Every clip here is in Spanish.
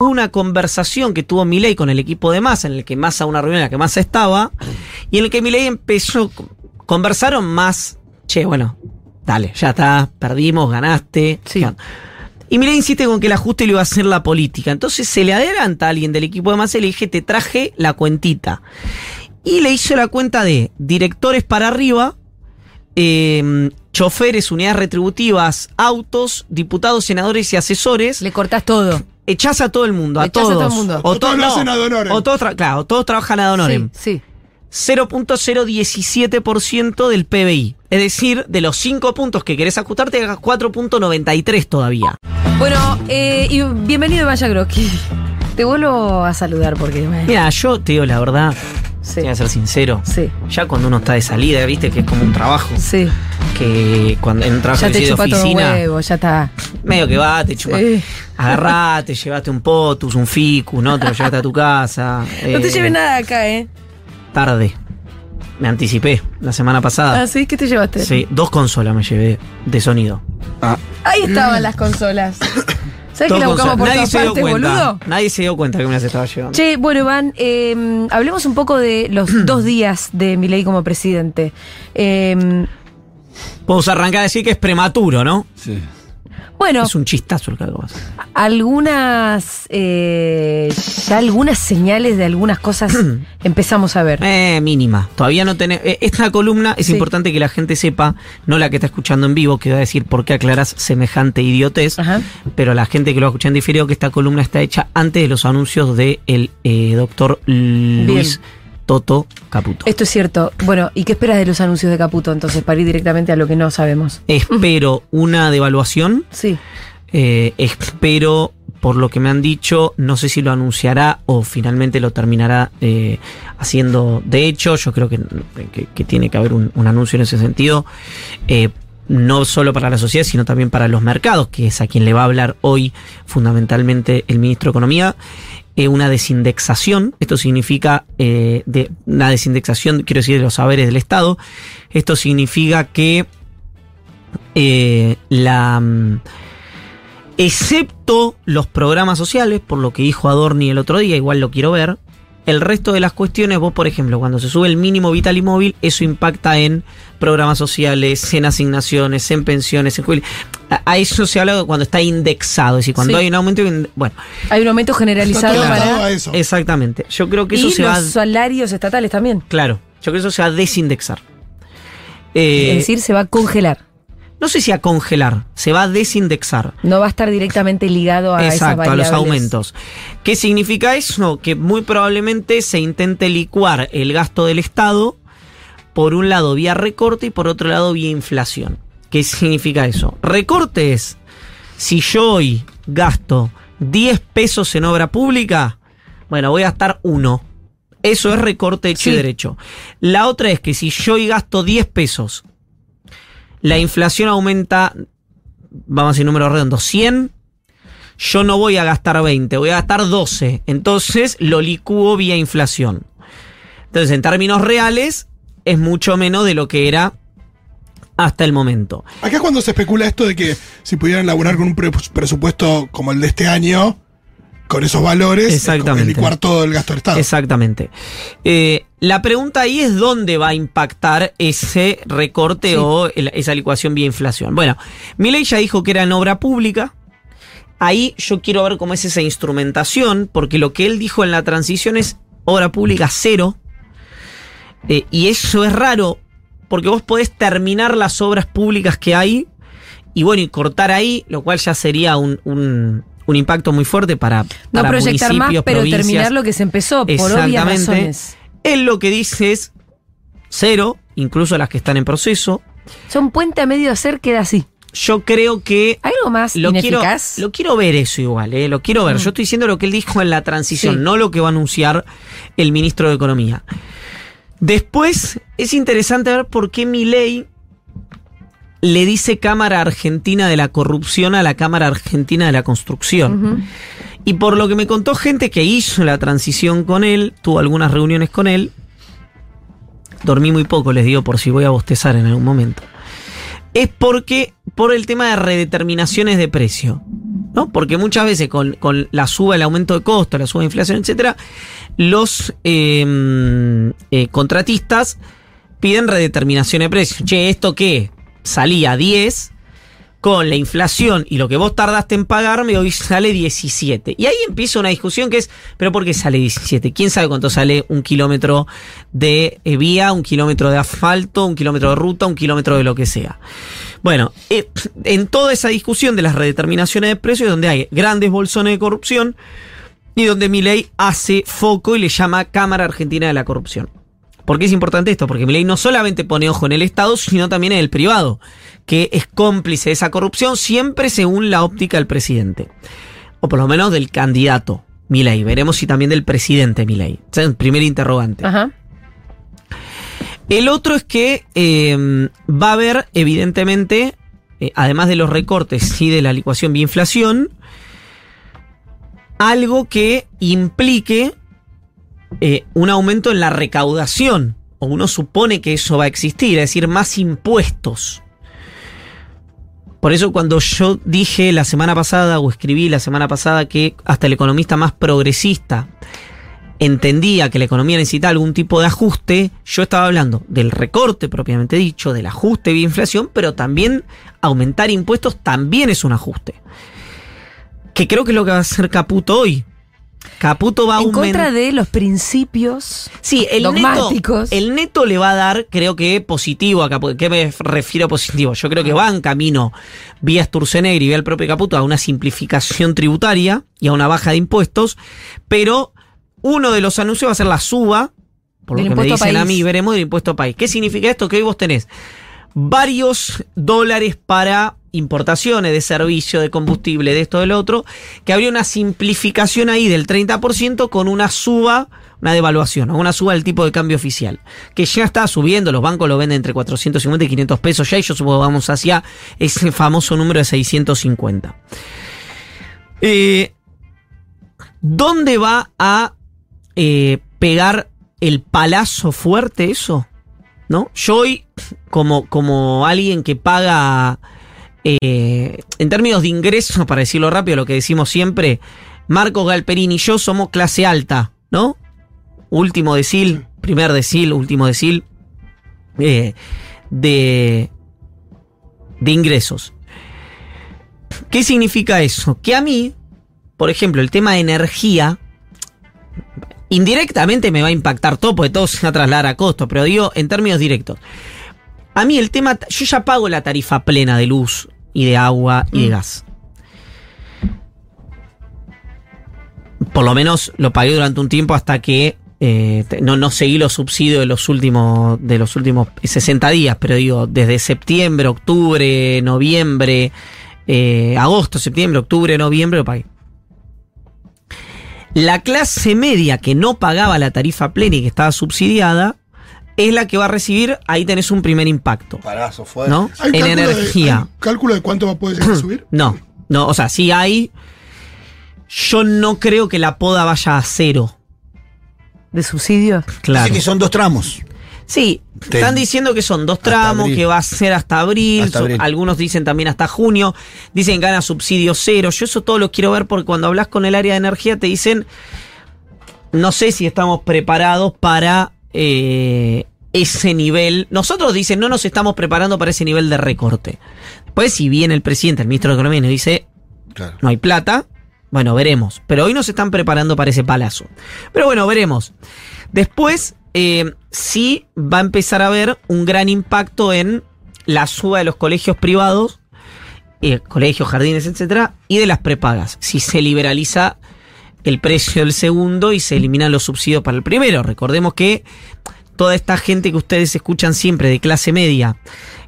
Una conversación que tuvo Milei con el equipo de Massa, en el que Massa, una reunión en la que Massa estaba, y en el que Milei empezó, conversaron más, che, bueno, dale, ya está, perdimos, ganaste. Sí. Y Milei insiste con que el ajuste lo iba a hacer la política. Entonces se le adelanta a alguien del equipo de Massa y le dije, te traje la cuentita. Y le hizo la cuenta de directores para arriba, eh, choferes, unidades retributivas, autos, diputados, senadores y asesores. Le cortás todo. Echás a todo el mundo, a Echás a todos. todo el mundo. O todos lo hacen. O todos, claro, todos trabajan ad honorem. Sí, sí. 0.017% del PBI. Es decir, de los 5 puntos que querés ajustarte, hagas 4.93 todavía. Bueno, eh, y bienvenido Vaya Groski. Te vuelvo a saludar porque me... Mira, yo te digo la verdad, Sí. voy a ser sincero. Sí, Ya cuando uno está de salida, viste que es como un trabajo. sí. Que cuando en un trabajo Ya te de oficina, huevo, ya está. medio que va, te chupa. Sí. Agarrate, llevaste un potus, un ficus, ¿no? Te lo llevaste a tu casa. No te eh, lleves nada acá, ¿eh? Tarde. Me anticipé la semana pasada. Ah, ¿sí? ¿Qué te llevaste? Sí, dos consolas me llevé de sonido. Ahí estaban las consolas. ¿Sabes que la buscamos por Nadie todas se dio partes, cuenta. boludo? Nadie se dio cuenta que me las estaba llevando. Che, bueno, Iván, eh, hablemos un poco de los dos días de Milei como presidente. Eh, Podemos arrancar a decir que es prematuro, ¿no? Sí. Bueno, Es un chistazo el que hacer. algunas, eh, ya algunas señales de algunas cosas empezamos a ver. Eh, mínima. Todavía no tenemos. esta columna es Sí. importante que la gente sepa, no la que está escuchando en vivo, que va a decir por qué aclaras semejante idiotez, Ajá. pero la gente que lo escucha en diferido, que esta columna está hecha antes de los anuncios del de el doctor Luis Toto Caputo. Esto es cierto. Bueno, ¿y qué esperas de los anuncios de Caputo entonces, para ir directamente a lo que no sabemos? Espero una devaluación. Sí. Eh, espero, por lo que me han dicho, no sé si lo anunciará o finalmente lo terminará eh, haciendo. De hecho, yo creo que, que- que tiene que haber un, un anuncio en ese sentido. eh, no solo para la sociedad, sino también para los mercados, que es a quien le va a hablar hoy fundamentalmente el ministro de Economía. Eh, una desindexación, esto significa eh, de, una desindexación, quiero decir, de los saberes del Estado. Esto significa que eh, la mm, excepto los programas sociales, por lo que dijo Adorni el otro día, igual lo quiero ver. El resto de las cuestiones, vos, por ejemplo, cuando se sube el mínimo vital y móvil, eso impacta en programas sociales, en asignaciones, en pensiones, en A, a eso se habla cuando está indexado, es decir, cuando Sí. hay un aumento. Bueno, Hay un aumento generalizado para... a eso. exactamente. Yo creo que eso Y se los va. salarios estatales también. Claro, yo creo que eso se va a desindexar. Eh, es decir, se va a congelar. No sé si a congelar, se va a desindexar. No va a estar directamente ligado a esas Exacto, a los aumentos. ¿Qué significa eso? Que muy probablemente se intente licuar el gasto del Estado, por un lado vía recorte y por otro lado vía inflación. ¿Qué significa eso? Recorte es, si yo hoy gasto 10 pesos en obra pública, bueno, voy a gastar uno. Eso es recorte hecho y Sí. derecho. La otra es que si yo hoy gasto 10 pesos, la inflación aumenta, vamos a decir números redondos, 100, yo no voy a gastar 20, voy a gastar 12. Entonces lo licúo vía inflación. Entonces, en términos reales, es mucho menos de lo que era hasta el momento. Acá es cuando se especula esto de que si pudieran laburar con un pre- presupuesto como el de este año, con esos valores, Exactamente. es licuar todo el gasto del Estado. Exactamente. Eh, la pregunta ahí es dónde va a impactar ese recorte Sí. o esa licuación vía inflación. Bueno, Milei ya dijo que era en obra pública. Ahí yo quiero ver cómo es esa instrumentación, porque lo que él dijo en la transición es obra pública cero. Eh, y eso es raro, porque vos podés terminar las obras públicas que hay y bueno, y cortar ahí, lo cual ya sería un, un- un impacto muy fuerte para, No para proyectar más, municipios, pero provincias. terminar lo que se empezó, por obvias razones. Él lo que dice es cero, incluso las que están en proceso. Son puente a medio hacer, queda así. Yo creo que ¿Hay algo más lo quiero, ineficaz? lo quiero ver eso igual, ¿eh? lo quiero ver. Yo estoy diciendo lo que él dijo en la transición, Sí. no lo que va a anunciar el ministro de Economía. Después es interesante ver por qué mi ley le dice Cámara Argentina de la Corrupción a la Cámara Argentina de la Construcción. Y por lo que me contó gente que hizo la transición con él, tuvo algunas reuniones con él. Dormí muy poco, les digo, por si voy a bostezar en algún momento. Es porque, por el tema de redeterminaciones de precio. ¿no? Porque muchas veces con, con la suba, el aumento de costos, la suba de inflación, etcétera, los eh, eh, contratistas piden redeterminación de precios. Che, ¿esto qué? Salía 10 con la inflación y lo que vos tardaste en pagarme, hoy sale 17. Y ahí empieza una discusión que es, ¿pero por qué sale 17? ¿Quién sabe cuánto sale un kilómetro de eh, vía, un kilómetro de asfalto, un kilómetro de ruta, un kilómetro de lo que sea? Bueno, eh, en toda esa discusión de las redeterminaciones de precios, donde hay grandes bolsones de corrupción y donde mi ley hace foco y le llama Cámara Argentina de la Corrupción. ¿Por qué es importante esto? Porque mi ley no solamente pone ojo en el Estado, sino también en el privado, que es cómplice de esa corrupción siempre según la óptica del presidente. O por lo menos del candidato ley. Veremos si también del presidente Milei. O sea, el primer interrogante. Ajá. El otro es que eh, va a haber, evidentemente, eh, además de los recortes y de la licuación vía inflación, algo que implique eh, un aumento en la recaudación, o uno supone que eso va a existir, es decir, más impuestos. Por eso cuando yo dije la semana pasada, o escribí la semana pasada, que hasta el economista más progresista entendía que la economía necesita algún tipo de ajuste, yo estaba hablando del recorte propiamente dicho, del ajuste vía inflación, pero también aumentar impuestos también es un ajuste. Que creo que es lo que va a hacer Caputo hoy. Caputo va a En contra de los principios Sí, el neto, dogmáticos. el neto le va a dar, creo que positivo a Caputo. ¿Qué me refiero a positivo? Yo creo que va en camino, vía Sturzenegger y vía el propio Caputo, a una simplificación tributaria y a una baja de impuestos, pero uno de los anuncios va a ser la suba, por lo que me dicen a país. mí, veremos del impuesto país. ¿Qué significa esto? Que hoy vos tenés varios dólares para importaciones de servicio, de combustible, de esto, del otro, que habría una simplificación ahí del 30% con una suba, una devaluación, una suba del tipo de cambio oficial, que ya está subiendo, los bancos lo venden entre 450 y 500 pesos ya, y yo supongo vamos hacia ese famoso número de 650. Eh, ¿Dónde va a eh, pegar el palazo fuerte eso? ¿No? Yo hoy, como, como alguien que paga, eh, en términos de ingresos, para decirlo rápido, lo que decimos siempre, Marcos Galperini y yo somos clase alta, ¿no? Último decil, primer decil, último decil, eh, de, de ingresos. ¿Qué significa eso? Que a mí, por ejemplo, el tema de energía, indirectamente me va a impactar todo, porque todo se va a trasladar a costo, pero digo en términos directos. A mí el tema, yo ya pago la tarifa plena de luz y de agua y de gas. Por lo menos lo pagué durante un tiempo hasta que eh, no, no seguí los subsidios de los últimos de los últimos 60 días, pero digo, desde septiembre, octubre, noviembre, eh, agosto, septiembre, octubre, noviembre lo pagué. La clase media que no pagaba la tarifa plena y que estaba subsidiada es la que va a recibir, ahí tenés un primer impacto. Parazo fue. ¿No? ¿Hay En de- energía. hay cálculo de cuánto va a poder llegar a subir? No, no, o sea, sí hay. Yo no creo que la poda vaya a cero. de subsidios. Claro. Dice que son dos tramos. Sí, Te- están diciendo que son dos tramos, que va a ser hasta abril, Hasta so- abril. algunos dicen también hasta junio, dicen gana subsidio cero, yo eso todo lo quiero ver porque cuando hablas con el área de energía te dicen, no sé si estamos preparados para eh, ese nivel, nosotros dicen, no nos estamos preparando para ese nivel de recorte. Después si viene el presidente, el ministro de Economía y nos dice, Claro. no hay plata. Bueno, veremos. Pero hoy nos están preparando para ese palazo. Pero bueno, veremos. Después, eh, sí va a empezar a haber un gran impacto en la suba de los colegios privados, eh, colegios, jardines, etcétera, y de las prepagas. Si se liberaliza el precio del segundo y se eliminan los subsidios para el primero. Recordemos que toda esta gente que ustedes escuchan siempre de clase media,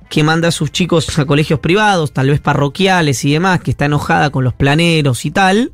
que manda a sus chicos a colegios privados, tal vez parroquiales y demás, que está enojada con los planeros y tal,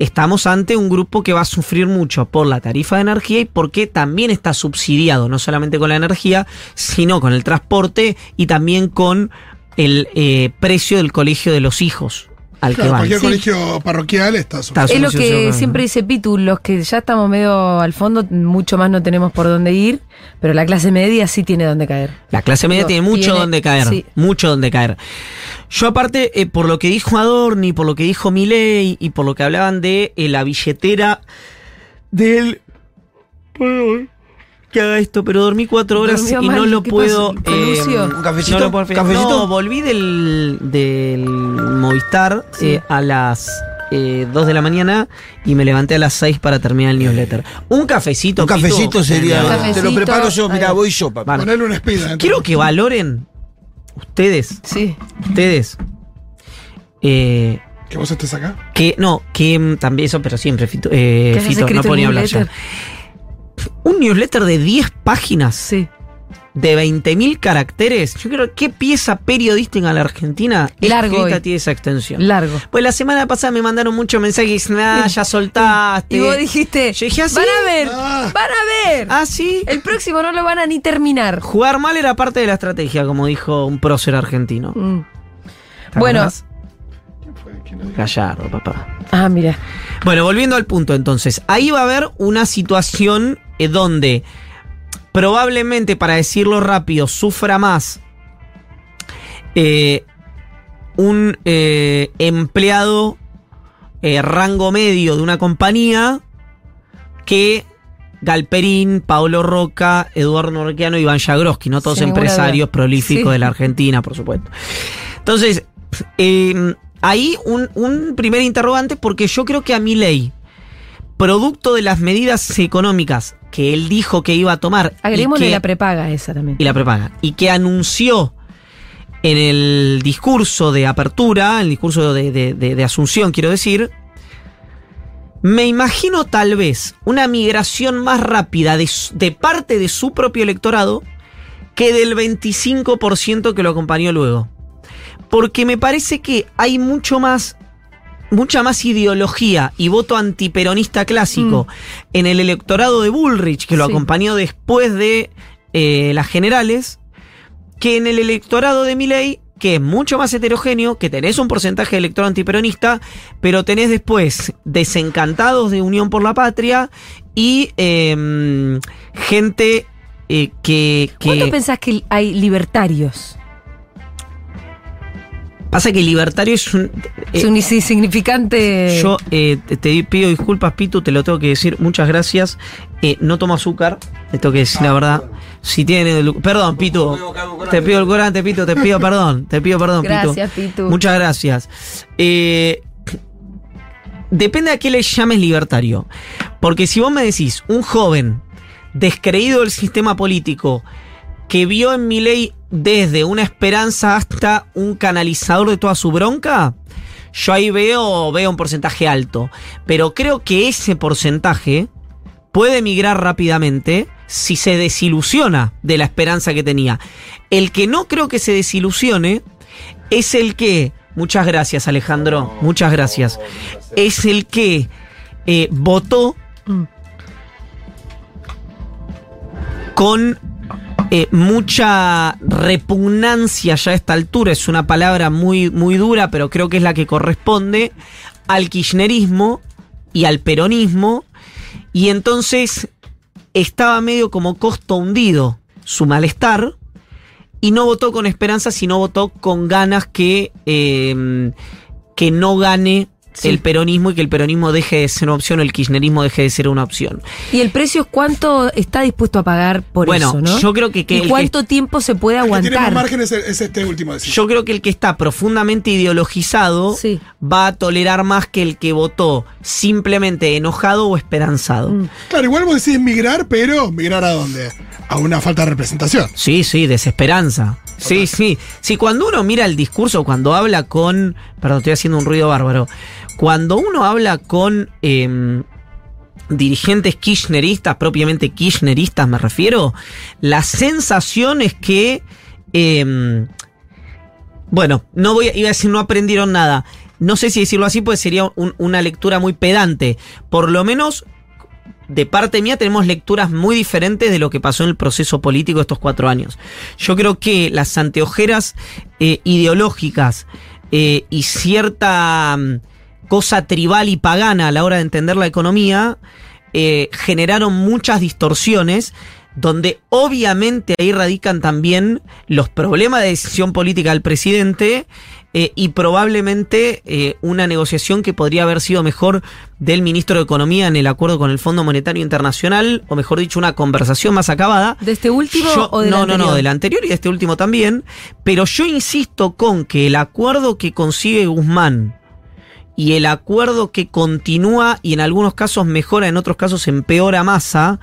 estamos ante un grupo que va a sufrir mucho por la tarifa de energía y porque también está subsidiado, no solamente con la energía, sino con el transporte y también con el eh, precio del colegio de los hijos. Al Claro, que van. cualquier Sí. colegio parroquial está Está Es lo que siempre dice Pitu, los que ya estamos medio al fondo, mucho más no tenemos por dónde ir, pero la clase media sí tiene dónde caer. La clase media Digo, tiene mucho tiene- donde caer. sí. Mucho donde caer. Yo aparte, eh, por lo que dijo Adorni, por lo que dijo Milei y por lo que hablaban de eh, la billetera del... Perdón, Que haga esto, pero dormí cuatro horas y no lo ¿qué puedo... eh, ¿Un cafecito? No, lo puedo- ¿Cafecito? No, volví del, del Movistar Sí. eh, a las... eh, 2 de la mañana y me levanté a las 6 para terminar el newsletter. Un cafecito. Un cafecito sería. Un genial. cafecito. Te lo preparo yo, Ahí mira, va. voy yo, papá. Vale. Ponerle un speed. adentro. Quiero que valoren ustedes, Sí. ustedes, eh, Que vos estés acá. que no, que mm, también eso, pero siempre, Fito, eh, ¿Qué has Fito, no escrito ponía en hablar ya. newsletter? Un newsletter de 10 páginas, Sí. de 20.000 caracteres. Yo creo que pieza periodística en la Argentina Largo escrita hoy. tiene esa extensión. Largo. Pues la semana pasada me mandaron muchos mensajes, nada, ya soltaste. Y vos dijiste, Yo dije, ¿ah, sí? van a ver, Ah. van a ver. Ah, sí. El próximo no lo van a ni terminar. Jugar mal era parte de la estrategia, como dijo un prócer argentino. Mm. ¿Te Bueno. dijo? Gallardo, papá. Ah, mira. Bueno, volviendo al punto entonces, ahí va a haber una situación donde probablemente, para decirlo rápido, sufra más eh, un eh, empleado eh, rango medio de una compañía que Galperín, Paolo Roca, Eduardo Norquiano y Iván Jagroski, no todos Sin empresarios prolíficos Sí. de la Argentina, por supuesto. Entonces, eh, ahí un, un primer interrogante, porque yo creo que a mi ley, producto de las medidas económicas que él dijo que iba a tomar y Agreguémosle la prepaga esa también. y la prepaga. Y que anunció en el discurso de apertura, el discurso de, de- de- de asunción, quiero decir, me imagino tal vez una migración más rápida de, de parte de su propio electorado que del 25% que lo acompañó luego. Porque me parece que hay mucho más mucha más ideología y voto antiperonista clásico en el electorado de Bullrich, que lo Sí. acompañó después de eh, las generales, que en el electorado de Milei, que es mucho más heterogéneo, que tenés un porcentaje de electorado antiperonista, pero tenés después desencantados de Unión por la Patria y em, gente eh, que... que ¿Cuánto pensás que hay libertarios? Pasa que libertario es un... Es eh, un insignificante. Yo eh, te, pido disculpas, Pitu, te lo tengo que decir. Muchas gracias. Eh, no tomo azúcar, te tengo que decir la verdad. Si tiene. el- Perdón, Pitu. Te pido el corante, Pitu, te pido perdón. Te pido perdón, Gracias, Pitu. Pitu. Muchas gracias. Eh, depende a qué le llames libertario. Porque si vos me decís, un joven descreído del sistema político que vio en mi ley desde una esperanza hasta un canalizador de toda su bronca, yo ahí veo, veo un porcentaje alto. Pero creo que ese porcentaje puede migrar rápidamente si se desilusiona de la esperanza que tenía. El que no creo que se desilusione es el que, muchas gracias Alejandro, muchas gracias, es el que eh, votó Mm. con eh, mucha repugnancia ya a esta altura, es una palabra muy, muy dura, pero creo que es la que corresponde al kirchnerismo y al peronismo, y entonces estaba medio como costo hundido su malestar, y no votó con esperanza, sino votó con ganas que, eh, que no gane Sí. el peronismo y que el peronismo deje de ser una opción o el kirchnerismo deje de ser una opción. ¿Y el precio es cuánto está dispuesto a pagar por Bueno, eso, no? yo creo que- que ¿Y el que- cuánto tiempo se puede El que tiene más aguantar? márgenes es, es este último. decís. Yo creo que el que está profundamente ideologizado Sí. va a tolerar más que el que votó simplemente enojado o esperanzado. Mm. Claro, igual vos decís migrar, pero ¿migrar a dónde? A una falta de representación. Sí, sí, desesperanza. Sí, sí. Sí, cuando uno mira el discurso, cuando habla con. Perdón, estoy haciendo un ruido bárbaro. Cuando uno habla con em, dirigentes kirchneristas, propiamente kirchneristas me refiero, la sensación es que. em, bueno, no voy iba a decir no aprendieron nada. No sé si decirlo así, pues sería un- una lectura muy pedante. Por lo menos de parte mía tenemos lecturas muy diferentes de lo que pasó en el proceso político estos cuatro años. Yo creo que las anteojeras eh, ideológicas eh, y cierta cosa tribal y pagana a la hora de entender la economía, eh, generaron muchas distorsiones donde obviamente ahí radican también los problemas de decisión política del presidente eh, y probablemente eh, una negociación que podría haber sido mejor del ministro de Economía en el acuerdo con el Fondo Monetario Internacional, o mejor dicho, una conversación más acabada. ¿De este último Yo- o del no, anterior? no, no, del anterior y de este último también. Pero yo insisto con que el acuerdo que consigue Guzmán y el acuerdo que continúa y en algunos casos mejora, en otros casos empeora Massa,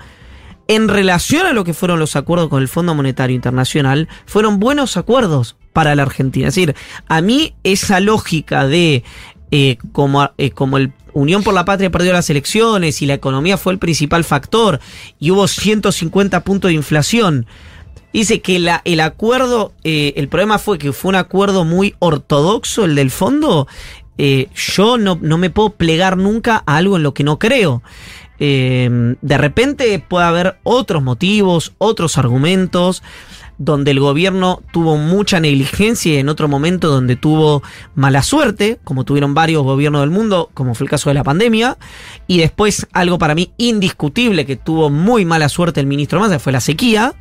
en relación a lo que fueron los acuerdos con el Fondo Monetario Internacional, fueron buenos acuerdos para la Argentina. Es decir, a mí esa lógica de eh, como, eh, como el Unión por la Patria perdió las elecciones y la economía fue el principal factor y hubo 150 puntos de inflación. Dice que la, el acuerdo, eh, el problema fue que fue un acuerdo muy ortodoxo, el del fondo. Eh, yo no, no me puedo plegar nunca a algo en lo que no creo. Eh, de repente puede haber otros motivos, otros argumentos, donde el gobierno tuvo mucha negligencia y en otro momento donde tuvo mala suerte, como tuvieron varios gobiernos del mundo, como fue el caso de la pandemia, y después algo para mí indiscutible que tuvo muy mala suerte el ministro Massa fue la sequía.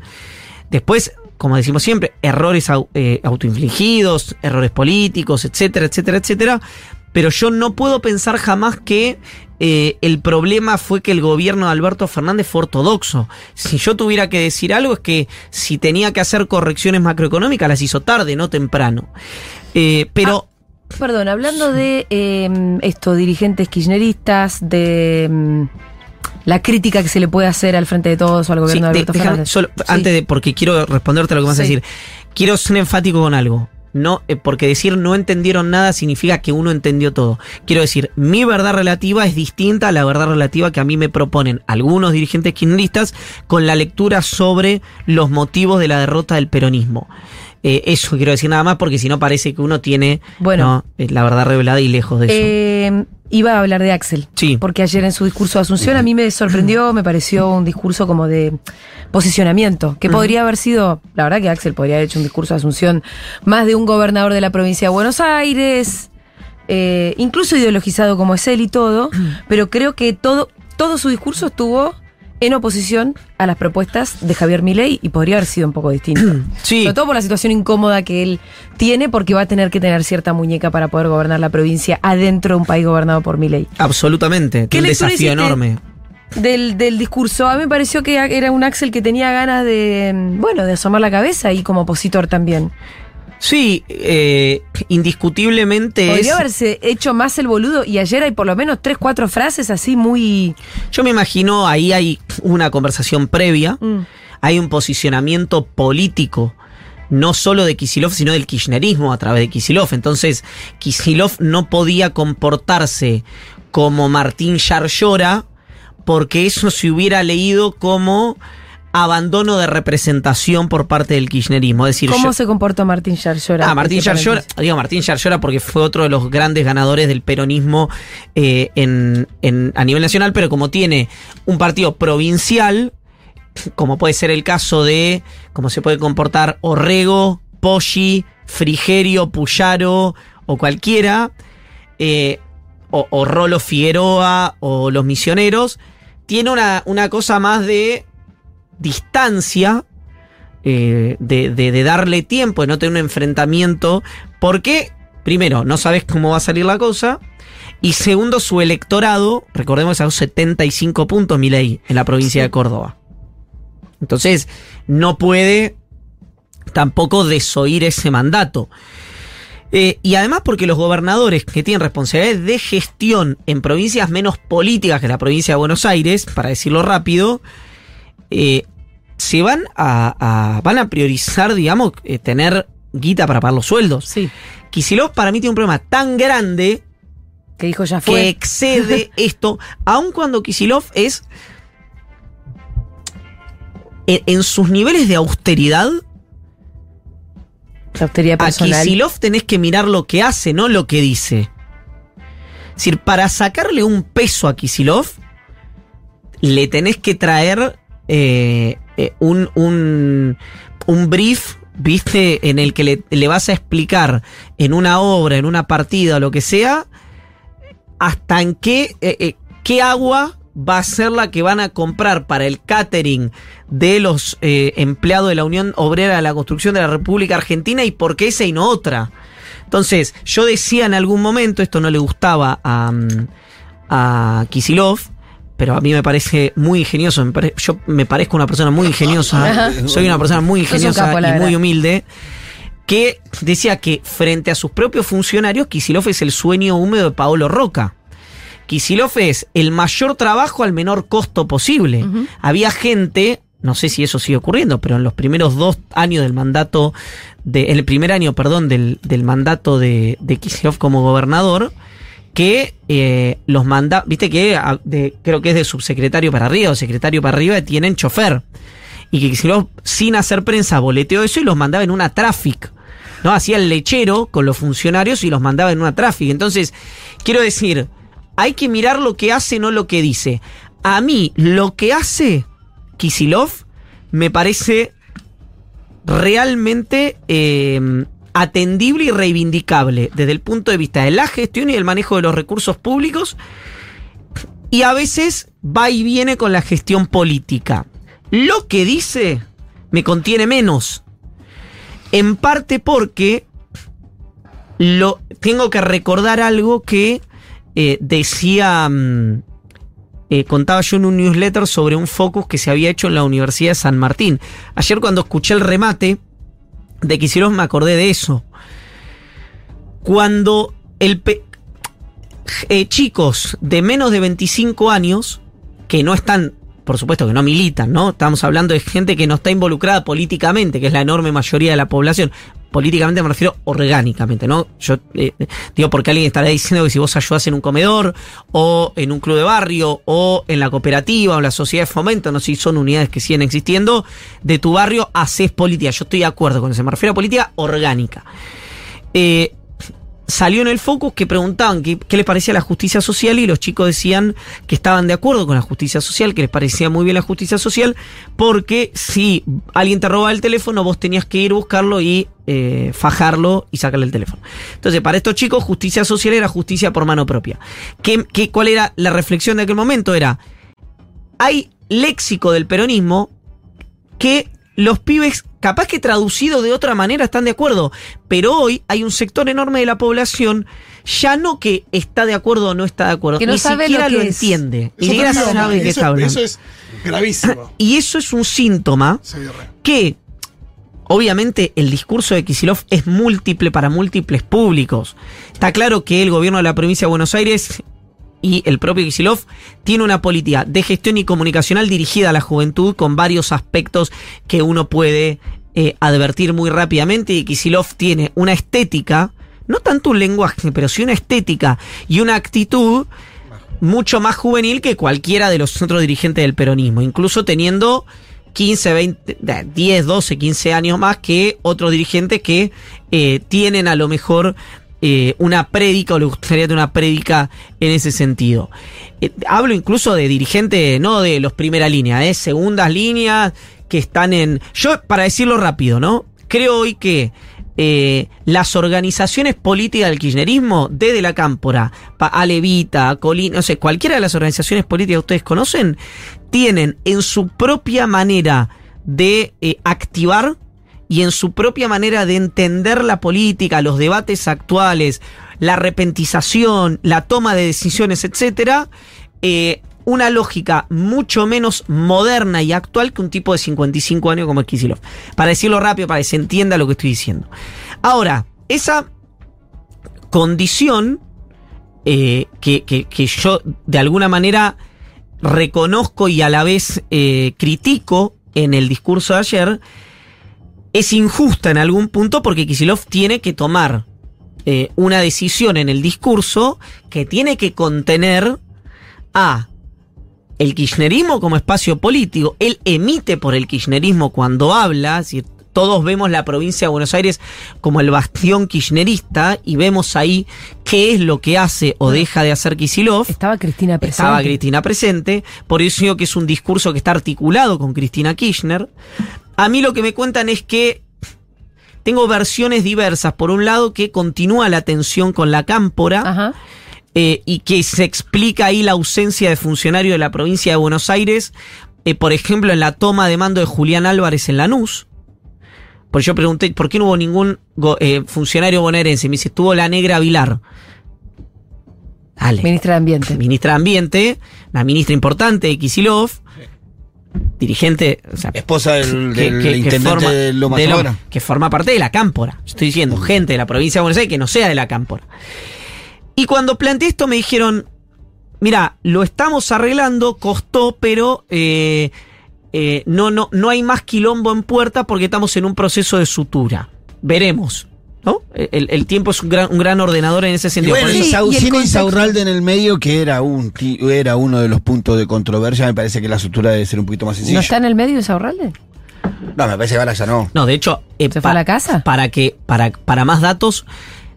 Después, como decimos siempre, errores au- eh, autoinfligidos, errores políticos, etcétera, etcétera, etcétera. Pero yo no puedo pensar jamás que eh, el problema fue que el gobierno de Alberto Fernández fue ortodoxo. Si yo tuviera que decir algo es que si tenía que hacer correcciones macroeconómicas las hizo tarde, no temprano. Eh, pero... Perdón, hablando de eh, esto, dirigentes kirchneristas, de mm, la crítica que se le puede hacer al frente de todos o al gobierno de de- Alberto déjame Fernández. solo- Sí. antes de, porque quiero responderte a lo que vas a decir. Quiero ser enfático con algo. No, eh, porque decir no entendieron nada significa que uno entendió todo. Quiero decir, mi verdad relativa es distinta a la verdad relativa que a mí me proponen algunos dirigentes kirchneristas con la lectura sobre los motivos de la derrota del peronismo. Eh, eso quiero decir nada más porque si no parece que uno tiene Bueno. ¿no? Eh, la verdad revelada y lejos de eso. Eh, iba a hablar de Axel. Sí. Porque ayer en su discurso de Asunción a mí me sorprendió, me pareció un discurso como de posicionamiento, que podría haber sido, la verdad que Axel podría haber hecho un discurso de Asunción más de un gobernador de la provincia de Buenos Aires, eh, incluso ideologizado como es él y todo, pero creo que todo, todo su discurso estuvo en oposición a las propuestas de Javier Milei y podría haber sido un poco distinto. Sí. Sobre todo por la situación incómoda que él tiene, porque va a tener que tener cierta muñeca para poder gobernar la provincia adentro de un país gobernado por Milei. Absolutamente. ¿Qué un desafío enorme. Del, del discurso, a mí me pareció que era un Axel que tenía ganas de, mm, bueno, de asomar la cabeza y como opositor también. Sí, eh, indiscutiblemente es. Podría haberse hecho más el boludo y ayer hay por lo menos tres, cuatro frases así muy... Yo me imagino ahí hay una conversación previa, mm, hay un posicionamiento político, no solo de Kisilov, sino del kirchnerismo a través de Kisilov. Entonces, Kisilov no podía comportarse como Martín Yarlora, porque eso se hubiera leído como abandono de representación por parte del kirchnerismo. Es decir, ¿Cómo yo- se comportó Martín Yarlora? Ah, Martín Yarlora, digo Martín Yarlora porque fue otro de los grandes ganadores del peronismo eh, en, en- a nivel nacional, pero como tiene un partido provincial, como puede ser el caso de cómo se puede comportar Orrego, Poggi, Frigerio, Puyaro o cualquiera, eh, o, o Rolo Figueroa o los misioneros, tiene una, una cosa más de distancia eh, de, de- de darle tiempo, de no tener un enfrentamiento, porque, primero, no sabes cómo va a salir la cosa, y segundo, su electorado, recordemos, a 75 puntos, Milei, en la provincia de Córdoba. Entonces, no puede tampoco desoír ese mandato. Eh, y además porque los gobernadores que tienen responsabilidades de gestión en provincias menos políticas que la provincia de Buenos Aires, para decirlo rápido, eh, se van a, a- van a priorizar, digamos, eh, tener guita para pagar los sueldos. Sí, Kicillof para mí tiene un problema tan grande que dijo ya que fue. excede esto, aun cuando Kisilov es en, en sus niveles de austeridad, La austeridad a personal. Kisilov tenés que mirar lo que hace, no lo que dice. Es decir, para sacarle un peso a Kisilov, le tenés que traer eh, eh, un, un, un brief viste, en el que le, vas a explicar en una obra, en una partida lo que sea, hasta en qué, eh, qué agua va a ser la que van a comprar para el catering de los empleados de la Unión Obrera de la Construcción de la República Argentina y por qué esa y no otra. Entonces, yo decía en algún momento, esto no le gustaba a, mm, a Kisilov, pero a mí me parece muy ingenioso. me pare- yo me parezco una persona muy ingeniosa. Soy una persona muy ingeniosa capo, y muy humilde. Que decía que frente a sus propios funcionarios, Kisilov es el sueño húmedo de Paolo Roca. Kisilov es el mayor trabajo al menor costo posible. Había gente, no sé si eso sigue ocurriendo, pero en los primeros dos años del mandato, de, en el primer año, perdón, del, del mandato de, de Kicillof como gobernador, que eh, los manda, viste que a- de- creo que es de subsecretario para arriba o secretario para arriba, tienen chofer. Y que sin hacer prensa, boleteó eso y los mandaba en una traffic. ¿no? Hacía el lechero con los funcionarios y los mandaba en una traffic. Entonces, quiero decir, hay que mirar lo que hace, no lo que dice. A mí, lo que hace Kisilov me parece realmente eh, atendible y reivindicable desde el punto de vista de la gestión y del manejo de los recursos públicos y a veces va y viene con la gestión política. Lo que dice me contiene menos. En parte porque lo, tengo que recordar algo que eh, decía, mm, eh, contaba yo en un newsletter sobre un focus que se había hecho en la Universidad de San Martín. Ayer cuando escuché el remate de Kicillof me acordé de eso. Cuando el eh, chicos de menos de 25 años, que no están, por supuesto que no militan, ¿no? Estamos hablando de gente que no está involucrada políticamente, que es la enorme mayoría de la población. Políticamente me refiero orgánicamente, ¿no? Yo eh, digo porque alguien estará diciendo que si vos ayudás en un comedor, o en un club de barrio, o en la cooperativa, o la sociedad de fomento, no sé si son unidades que siguen existiendo, de tu barrio haces política. Yo estoy de acuerdo con eso, me refiero a política orgánica. Eh, salió en el Focus que preguntaban qué, qué les parecía la justicia social y los chicos decían que estaban de acuerdo con la justicia social, que les parecía muy bien la justicia social, porque si alguien te robaba el teléfono, vos tenías que ir a buscarlo y eh, fajarlo y sacarle el teléfono. Entonces, para estos chicos, justicia social era justicia por mano propia. ¿Qué, qué, ¿Cuál era la reflexión de aquel momento? Era, hay léxico del peronismo que los pibes, capaz que traducido de otra manera, están de acuerdo. Pero hoy hay un sector enorme de la población, ya no que está de acuerdo o no está de acuerdo, Que no ni sabe siquiera lo lo, entiende. Ni Eso siquiera sabe de qué hablando. Eso es gravísimo. Y eso es un síntoma Sí, que obviamente el discurso de Kisilov es múltiple para múltiples públicos. Está claro que el gobierno de la provincia de Buenos Aires y el propio Kisilov tiene una política de gestión y comunicacional dirigida a la juventud con varios aspectos que uno puede eh, advertir muy rápidamente. Y Kisilov tiene una estética, no tanto un lenguaje, pero sí una estética y una actitud mucho más juvenil que cualquiera de los otros dirigentes del peronismo, incluso teniendo 15, 20, eh, 10, 12, 15 años más que otros dirigentes que eh, tienen a lo mejor eh, una prédica o le gustaría tener una prédica en ese sentido. Eh, hablo incluso de dirigentes, no de los primera línea, eh, segundas líneas que están en... Yo, para decirlo rápido, ¿no? Creo hoy que las organizaciones políticas del kirchnerismo, desde la Cámpora, Alevita, Colín, no sé, cualquiera de las organizaciones políticas que ustedes conocen, tienen en su propia manera de activar y en su propia manera de entender la política, los debates actuales, la arrepentización, la toma de decisiones, etcétera, eh, una lógica mucho menos moderna y actual que un tipo de 55 años como es Kicillof. Para decirlo rápido, para que se entienda lo que estoy diciendo. Ahora, esa condición eh, que yo de alguna manera reconozco y a la vez eh, critico en el discurso de ayer, es injusta en algún punto porque Kisilov tiene que tomar eh, una decisión en el discurso que tiene que contener a el kirchnerismo como espacio político. Él emite por el kirchnerismo cuando habla, es decir, todos vemos la provincia de Buenos Aires como el bastión kirchnerista y vemos ahí qué es lo que hace o deja de hacer Kisilov. Estaba Cristina presente. Estaba Cristina presente, por eso digo que es un discurso que está articulado con Cristina Kirchner. A mí lo que me cuentan es que tengo versiones diversas. Por un lado, que continúa la tensión con la cámpora. Ajá. eh, y que se explica ahí la ausencia de funcionario de la provincia de Buenos Aires, eh, por ejemplo, en la toma de mando de Julián Álvarez en Lanús. Porque yo pregunté, ¿por qué no hubo ningún eh, funcionario bonaerense? Me dice, estuvo la negra Vilar. Dale. Ministra de Ambiente. Ministra de Ambiente, una ministra importante de Kisilov, dirigente, o sea, Esposa del, que- del que- que intendente forma- de Loma de Loma- Zamora. que forma parte de la cámpora. Estoy diciendo, gente de la provincia de Buenos Aires que no sea de la cámpora. Y cuando planteé esto me dijeron, mira, lo estamos arreglando, costó, pero eh, eh, no, no, no hay más quilombo en puerta porque estamos en un proceso de sutura. Veremos. ¿No? El, el tiempo es un gran, un gran ordenador en ese Y sentido. bueno, Sí, y Sau- y el tiene contexto- Insaurralde en el medio, que era un era uno de los puntos de controversia. Me parece que la estructura debe ser un poquito más sencilla. ¿No está en el medio de Saurralde? No, me parece que ahora ya no. No, de hecho, eh, ¿Se fue a la casa? Para que, para, para más datos,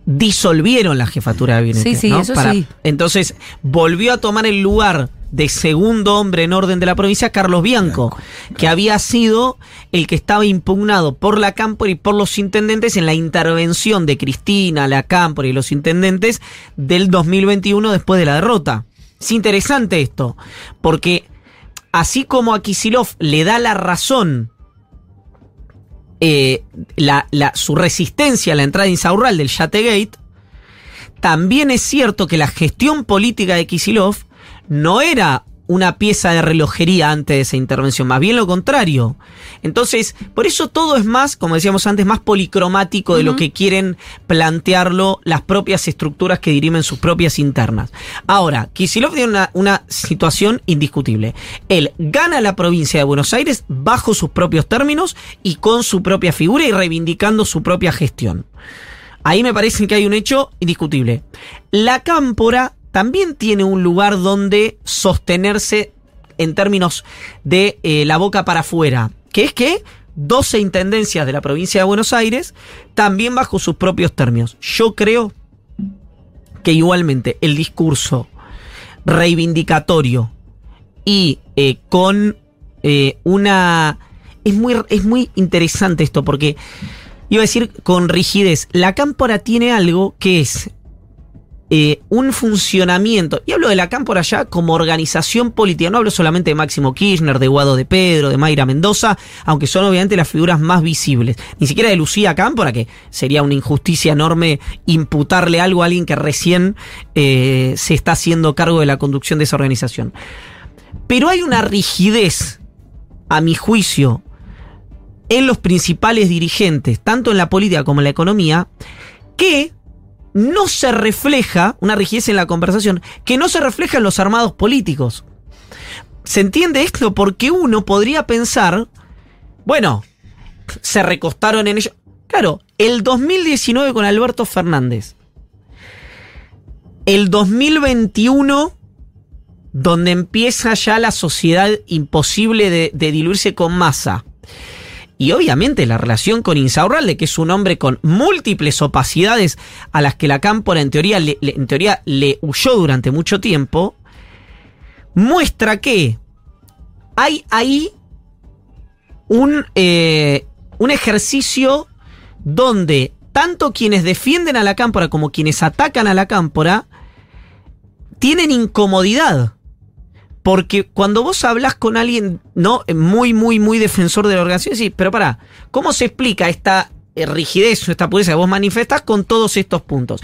disolvieron la jefatura de gabinete. Sí, sí, ¿no? eso Para- sí. Entonces, volvió a tomar el lugar de segundo hombre en orden de la provincia, Carlos Bianco, que había sido el que estaba impugnado por la Cámpora y por los intendentes en la intervención de Cristina, la Cámpora y los intendentes del 2021 después de la derrota. Es interesante esto, porque así como a Kisilov le da la razón eh, la, su resistencia a la entrada insaurral del Yategate, también es cierto que la gestión política de Kisilov no era una pieza de relojería antes de esa intervención, más bien lo contrario. Entonces, por eso todo es más, como decíamos antes, más policromático de lo que quieren plantearlo las propias estructuras que dirimen sus propias internas. Ahora, Kisilov tiene una, una situación indiscutible. Él gana la provincia de Buenos Aires bajo sus propios términos y con su propia figura y reivindicando su propia gestión. Ahí me parece que hay un hecho indiscutible. La cámpora también tiene un lugar donde sostenerse en términos de eh, la boca para afuera, que es que 12 intendencias de la provincia de Buenos Aires, también bajo sus propios términos. Yo creo que igualmente el discurso reivindicatorio y eh, con eh, una... Es muy, es muy interesante esto porque iba a decir con rigidez. La cámpora tiene algo que es eh, un funcionamiento, y hablo de la cámpora ya como organización política, no hablo solamente de Máximo Kirchner, de Guado de Pedro, de Mayra Mendoza, aunque son obviamente las figuras más visibles, ni siquiera de Lucía Cámpora, que sería una injusticia enorme imputarle algo a alguien que recién eh, se está haciendo cargo de la conducción de esa organización. Pero hay una rigidez, a mi juicio, en los principales dirigentes, tanto en la política como en la economía, que no se refleja, una rigidez en la conversación, que no se refleja en los armados políticos. ¿Se entiende esto? Porque uno podría pensar, bueno, se recostaron en ello. Claro, el 2019 con Alberto Fernández. El 2021 donde empieza ya la sociedad imposible de, de diluirse con masa. Y obviamente la relación con Insaurralde, que es un hombre con múltiples opacidades a las que la Cámpora en teoría le, en teoría le huyó durante mucho tiempo, muestra que hay ahí un, eh, un ejercicio donde tanto quienes defienden a la Cámpora como quienes atacan a la Cámpora tienen incomodidad. Porque cuando vos hablas con alguien, ¿no? Muy, muy, muy defensor de la organización, sí, pero para, ¿cómo se explica esta eh, rigidez o esta pureza que vos manifestás con todos estos puntos?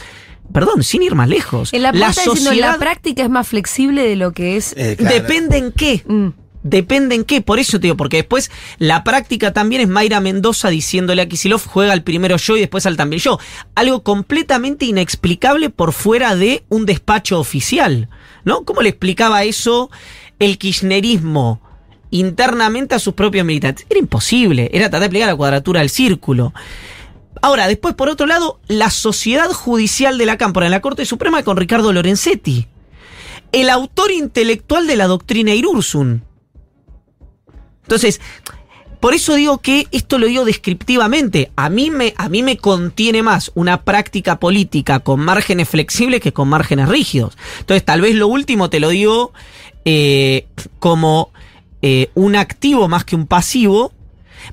Perdón, sin ir más lejos. En la, diciendo, práctica es más flexible de lo que es. Eh, claro. depende en qué. Mm. Depende en qué, por eso te digo, porque después la práctica también es Mayra Mendoza diciéndole a Kisilov, juega al primero yo y después al también yo. Algo completamente inexplicable por fuera de un despacho oficial, ¿no? ¿Cómo le explicaba eso el kirchnerismo internamente a sus propios militantes? Era imposible, era tratar de explicar la cuadratura del círculo. Ahora, después, por otro lado, la sociedad judicial de la Cámpora en la Corte Suprema con Ricardo Lorenzetti, el autor intelectual de la doctrina Irursun. Entonces, por eso digo que esto lo digo descriptivamente. A mí me, a mí me contiene más una práctica política con márgenes flexibles que con márgenes rígidos. Entonces, tal vez lo último te lo digo eh, como eh, un activo más que un pasivo,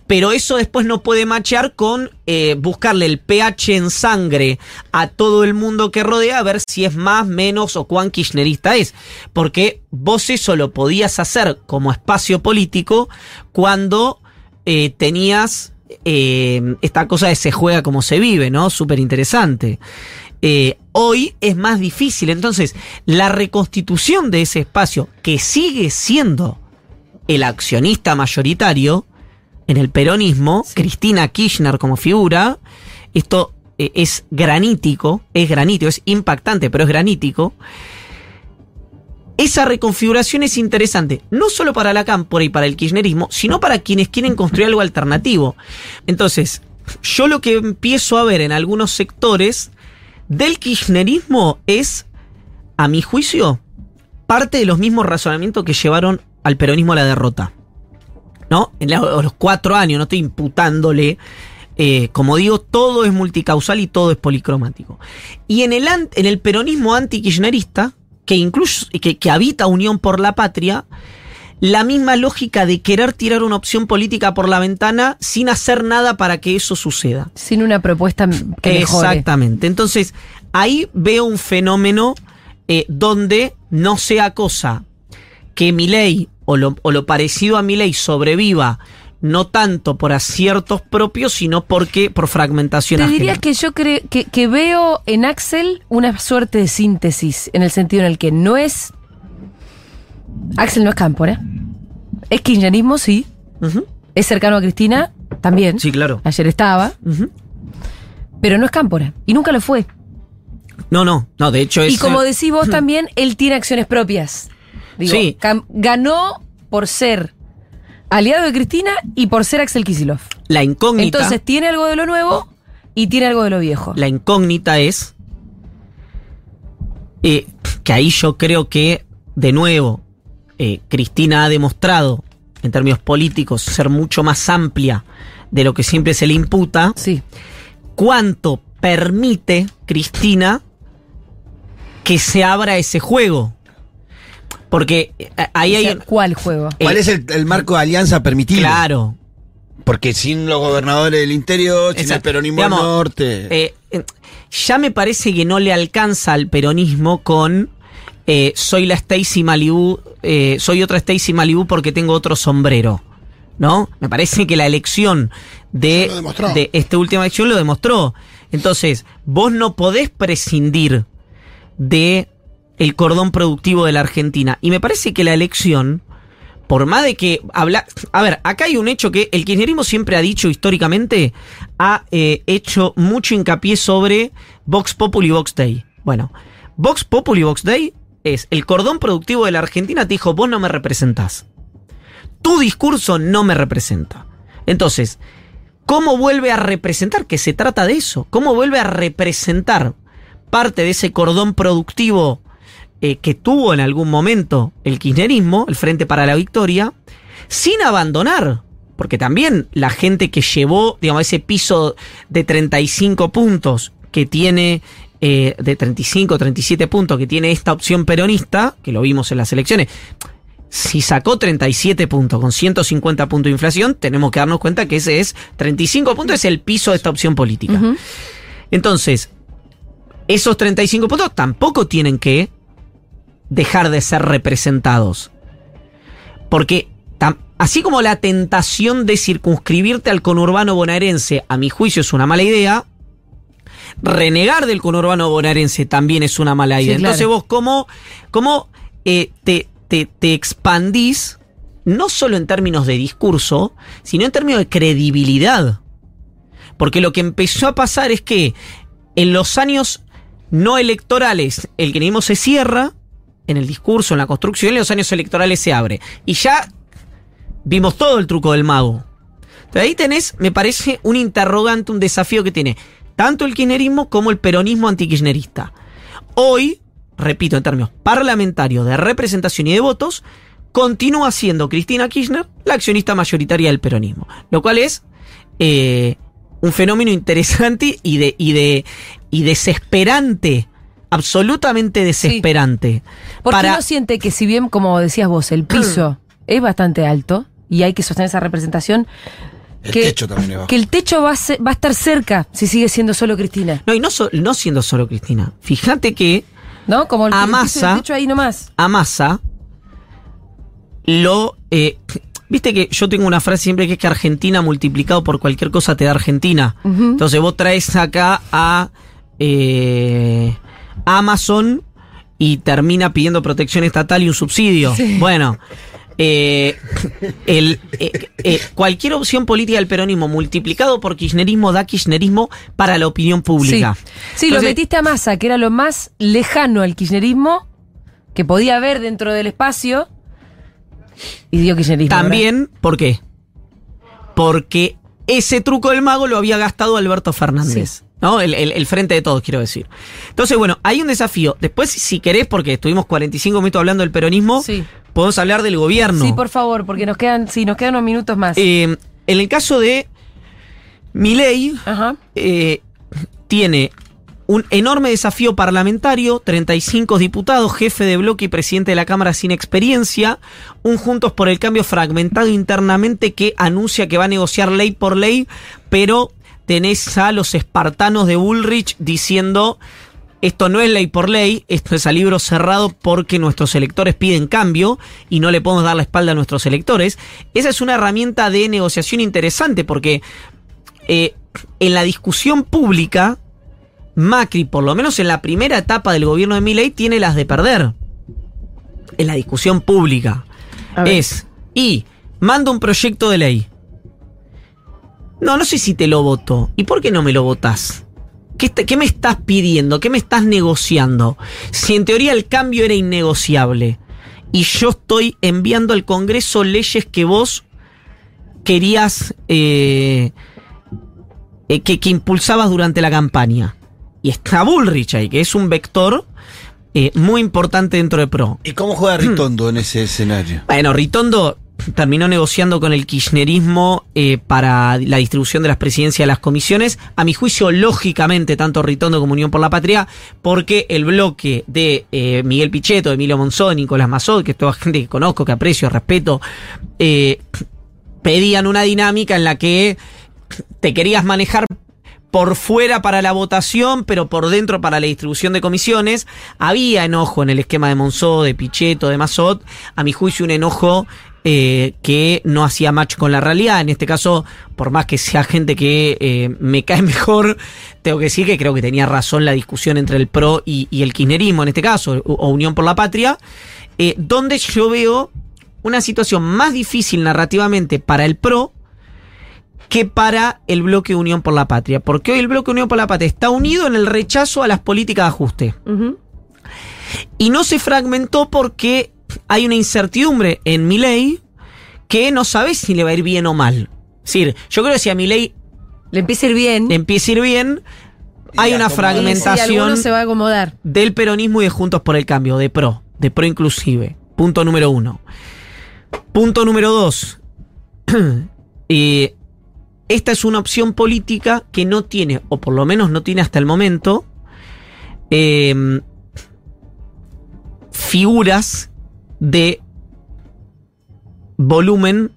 Pero eso después no puede machear con eh, buscarle el pH en sangre a todo el mundo que rodea a ver si es más, menos o cuán kirchnerista es. Porque vos eso lo podías hacer como espacio político cuando eh, tenías eh, esta cosa de se juega como se vive, ¿no? Súper interesante. Hoy es más difícil. Entonces, la reconstitución de ese espacio, que sigue siendo el accionista mayoritario en el peronismo, Cristina Kirchner como figura, esto eh, es granítico, es granítico, es impactante, pero es granítico. Esa reconfiguración es interesante, no solo para la cámpora y para el kirchnerismo, sino para quienes quieren construir algo alternativo. Entonces, yo lo que empiezo a ver en algunos sectores del kirchnerismo es, a mi juicio, parte de los mismos razonamientos que llevaron al peronismo a la derrota. ¿No? En la- los cuatro años, no estoy imputándole. eh, como digo, todo es multicausal y todo es policromático. Y en el, en el peronismo anti-kirchnerista, que incluso que, que habita Unión por la Patria, la misma lógica de querer tirar una opción política por la ventana sin hacer nada para que eso suceda. Sin una propuesta que mejore. Exactamente. Entonces, ahí veo un fenómeno eh, donde no sea cosa que mi ley o lo, o lo parecido a mi ley sobreviva no tanto por aciertos propios, sino porque por fragmentación Te ajena. diría que yo creo que, que veo en Axel una suerte de síntesis, en el sentido en el que no es. Axel no es cámpora. Es kirchnerismo, sí. Es cercano a Cristina, también. Sí, claro. Ayer estaba. Pero no es cámpora. Y nunca lo fue. No, no, no, de hecho es... Y como decís vos también, él tiene acciones propias. Digo, Sí. ganó por ser aliado de Cristina y por ser Axel Kisilov. La incógnita... Entonces tiene algo de lo nuevo y tiene algo de lo viejo. La incógnita es eh, que ahí yo creo que, de nuevo, eh, Cristina ha demostrado, en términos políticos, ser mucho más amplia de lo que siempre se le imputa. Sí. ¿Cuánto permite Cristina que se abra ese juego? Porque eh, ahí O hay... sea, ¿Cuál juego? ¿Cuál Eh, es el, el marco de alianza permitido? Claro, Porque sin los gobernadores del interior, sin el peronismo Digamos, del norte. Eh, ya me parece que no le alcanza al peronismo con eh, soy la Stacy Malibu, eh, soy otra Stacy Malibu porque tengo otro sombrero. ¿No? Me parece que la elección de, Ya lo demostró. de esta última elección lo demostró. Entonces, vos no podés prescindir de el cordón productivo de la Argentina. Y me parece que la elección, por más de que habla. A ver, acá hay un hecho que el kirchnerismo siempre ha dicho históricamente, ha eh, hecho mucho hincapié sobre Vox Populi y Vox Day. Bueno, Vox Populi y Vox Day es el cordón productivo de la Argentina te dijo, vos no me representás. Tu discurso no me representa. Entonces, ¿cómo vuelve a representar? Que se trata de eso. ¿Cómo vuelve a representar parte de ese cordón productivo eh, que tuvo en algún momento el kirchnerismo, el Frente para la Victoria, sin abandonar? Porque también la gente que llevó, digamos, ese piso de 35 puntos que tiene, eh, de 35, 37 puntos que tiene esta opción peronista, que lo vimos en las elecciones, si sacó 37 puntos con 150 puntos de inflación, tenemos que darnos cuenta que ese es 35 puntos, es el piso de esta opción política. Entonces, esos 35 puntos tampoco tienen que dejar de ser representados. Porque así como la tentación de circunscribirte al conurbano bonaerense, a mi juicio es una mala idea, renegar del conurbano bonaerense también es una mala Sí, idea. claro. Entonces vos, ¿cómo, cómo eh, te, te- te expandís, no solo en términos de discurso, sino en términos de credibilidad? Porque lo que empezó a pasar es que en los años no electorales el kirchnerismo se cierra, en el discurso, en la construcción, en los años electorales se abre. Y ya vimos todo el truco del mago. Entonces ahí tenés, me parece, un interrogante, un desafío que tiene tanto el kirchnerismo como el peronismo antikirchnerista. Hoy, repito, en términos parlamentarios de representación y de votos, continúa siendo Cristina Kirchner la accionista mayoritaria del peronismo. Lo cual es eh, un fenómeno interesante y, de, y, de, y desesperante. Absolutamente desesperante. Porque Para- uno siente que si bien, como decías vos, el piso es bastante alto y hay que sostener esa representación, El que, techo también bajo. que el techo va a, ser- va a estar cerca si sigue siendo solo Cristina. No, y no, so- no siendo solo Cristina. Fíjate que ¿No? Como el, A el techo ahí nomás. a Massa lo... eh, Viste que yo tengo una frase siempre que es que Argentina multiplicado por cualquier cosa te da Argentina. Entonces vos traes acá a eh, Amazon y termina pidiendo protección estatal y un subsidio. Bueno, eh, el, eh, eh, cualquier opción política del peronismo multiplicado por kirchnerismo da kirchnerismo para la opinión pública. Sí, sí lo metiste a Massa, que era lo más lejano al kirchnerismo que podía haber dentro del espacio. Y dio kirchnerismo. ¿verdad? También, ¿por qué? Porque ese truco del mago lo había gastado Alberto Fernández. ¿No? El, el- el frente de todos, quiero decir. Entonces, bueno, hay un desafío. Después, si querés, porque estuvimos 45 minutos hablando del peronismo, Sí. podemos hablar del gobierno. Sí, por favor, porque nos quedan, sí, nos quedan unos minutos más. Eh, en el caso de Milei, eh, tiene un enorme desafío parlamentario, 35 diputados, jefe de bloque y presidente de la Cámara sin experiencia, un Juntos por el Cambio fragmentado internamente que anuncia que va a negociar ley por ley, pero tenés a los espartanos de Bullrich diciendo esto no es ley por ley, esto es a libro cerrado porque nuestros electores piden cambio y no le podemos dar la espalda a nuestros electores. Esa es una herramienta de negociación interesante porque eh, en la discusión pública, Macri, por lo menos en la primera etapa del gobierno de Milei, tiene las de perder. En la discusión pública. Es, y manda un proyecto de ley. No, no sé si te lo voto. ¿Y por qué no me lo votás? ¿Qué, te- qué me estás pidiendo? ¿Qué me estás negociando? Si en teoría el cambio era innegociable y yo estoy enviando al Congreso leyes que vos querías eh, eh, que, que impulsabas durante la campaña. Y está Bullrich ahí, que es un vector eh, muy importante dentro de PRO. ¿Y cómo juega Ritondo en ese escenario? Bueno, Ritondo terminó negociando con el kirchnerismo eh, para la distribución de las presidencias de las comisiones. A mi juicio, lógicamente, tanto Ritondo como Unión por la Patria, porque el bloque de eh, Miguel Pichetto, Emilio Monzón, Nicolás Mazot, que es toda gente que conozco, que aprecio, respeto, eh, pedían una dinámica en la que te querías manejar por fuera para la votación, pero por dentro para la distribución de comisiones. Había enojo en el esquema de Monzó, de Pichetto, de Mazot. A mi juicio, un enojo eh, que no hacía match con la realidad. En este caso, por más que sea gente que eh, me cae mejor, tengo que decir que creo que tenía razón la discusión entre el PRO y, y el kirchnerismo, en este caso, o, Unión por la Patria, eh, donde yo veo una situación más difícil narrativamente para el PRO que para el bloque Unión por la Patria. Porque hoy el bloque Unión por la Patria está unido en el rechazo a las políticas de ajuste. Y no se fragmentó porque hay una incertidumbre en mi ley que no sabes si le va a ir bien o mal. Es decir, yo creo que si a mi ley Le empieza a ir bien. le empieza a ir bien, hay una fragmentación se va a acomodar. del peronismo y de Juntos por el Cambio, de PRO, de PRO inclusive. Punto número uno. Punto número dos. Eh, esta es una opción política que no tiene, o por lo menos no tiene hasta el momento, eh, figuras de volumen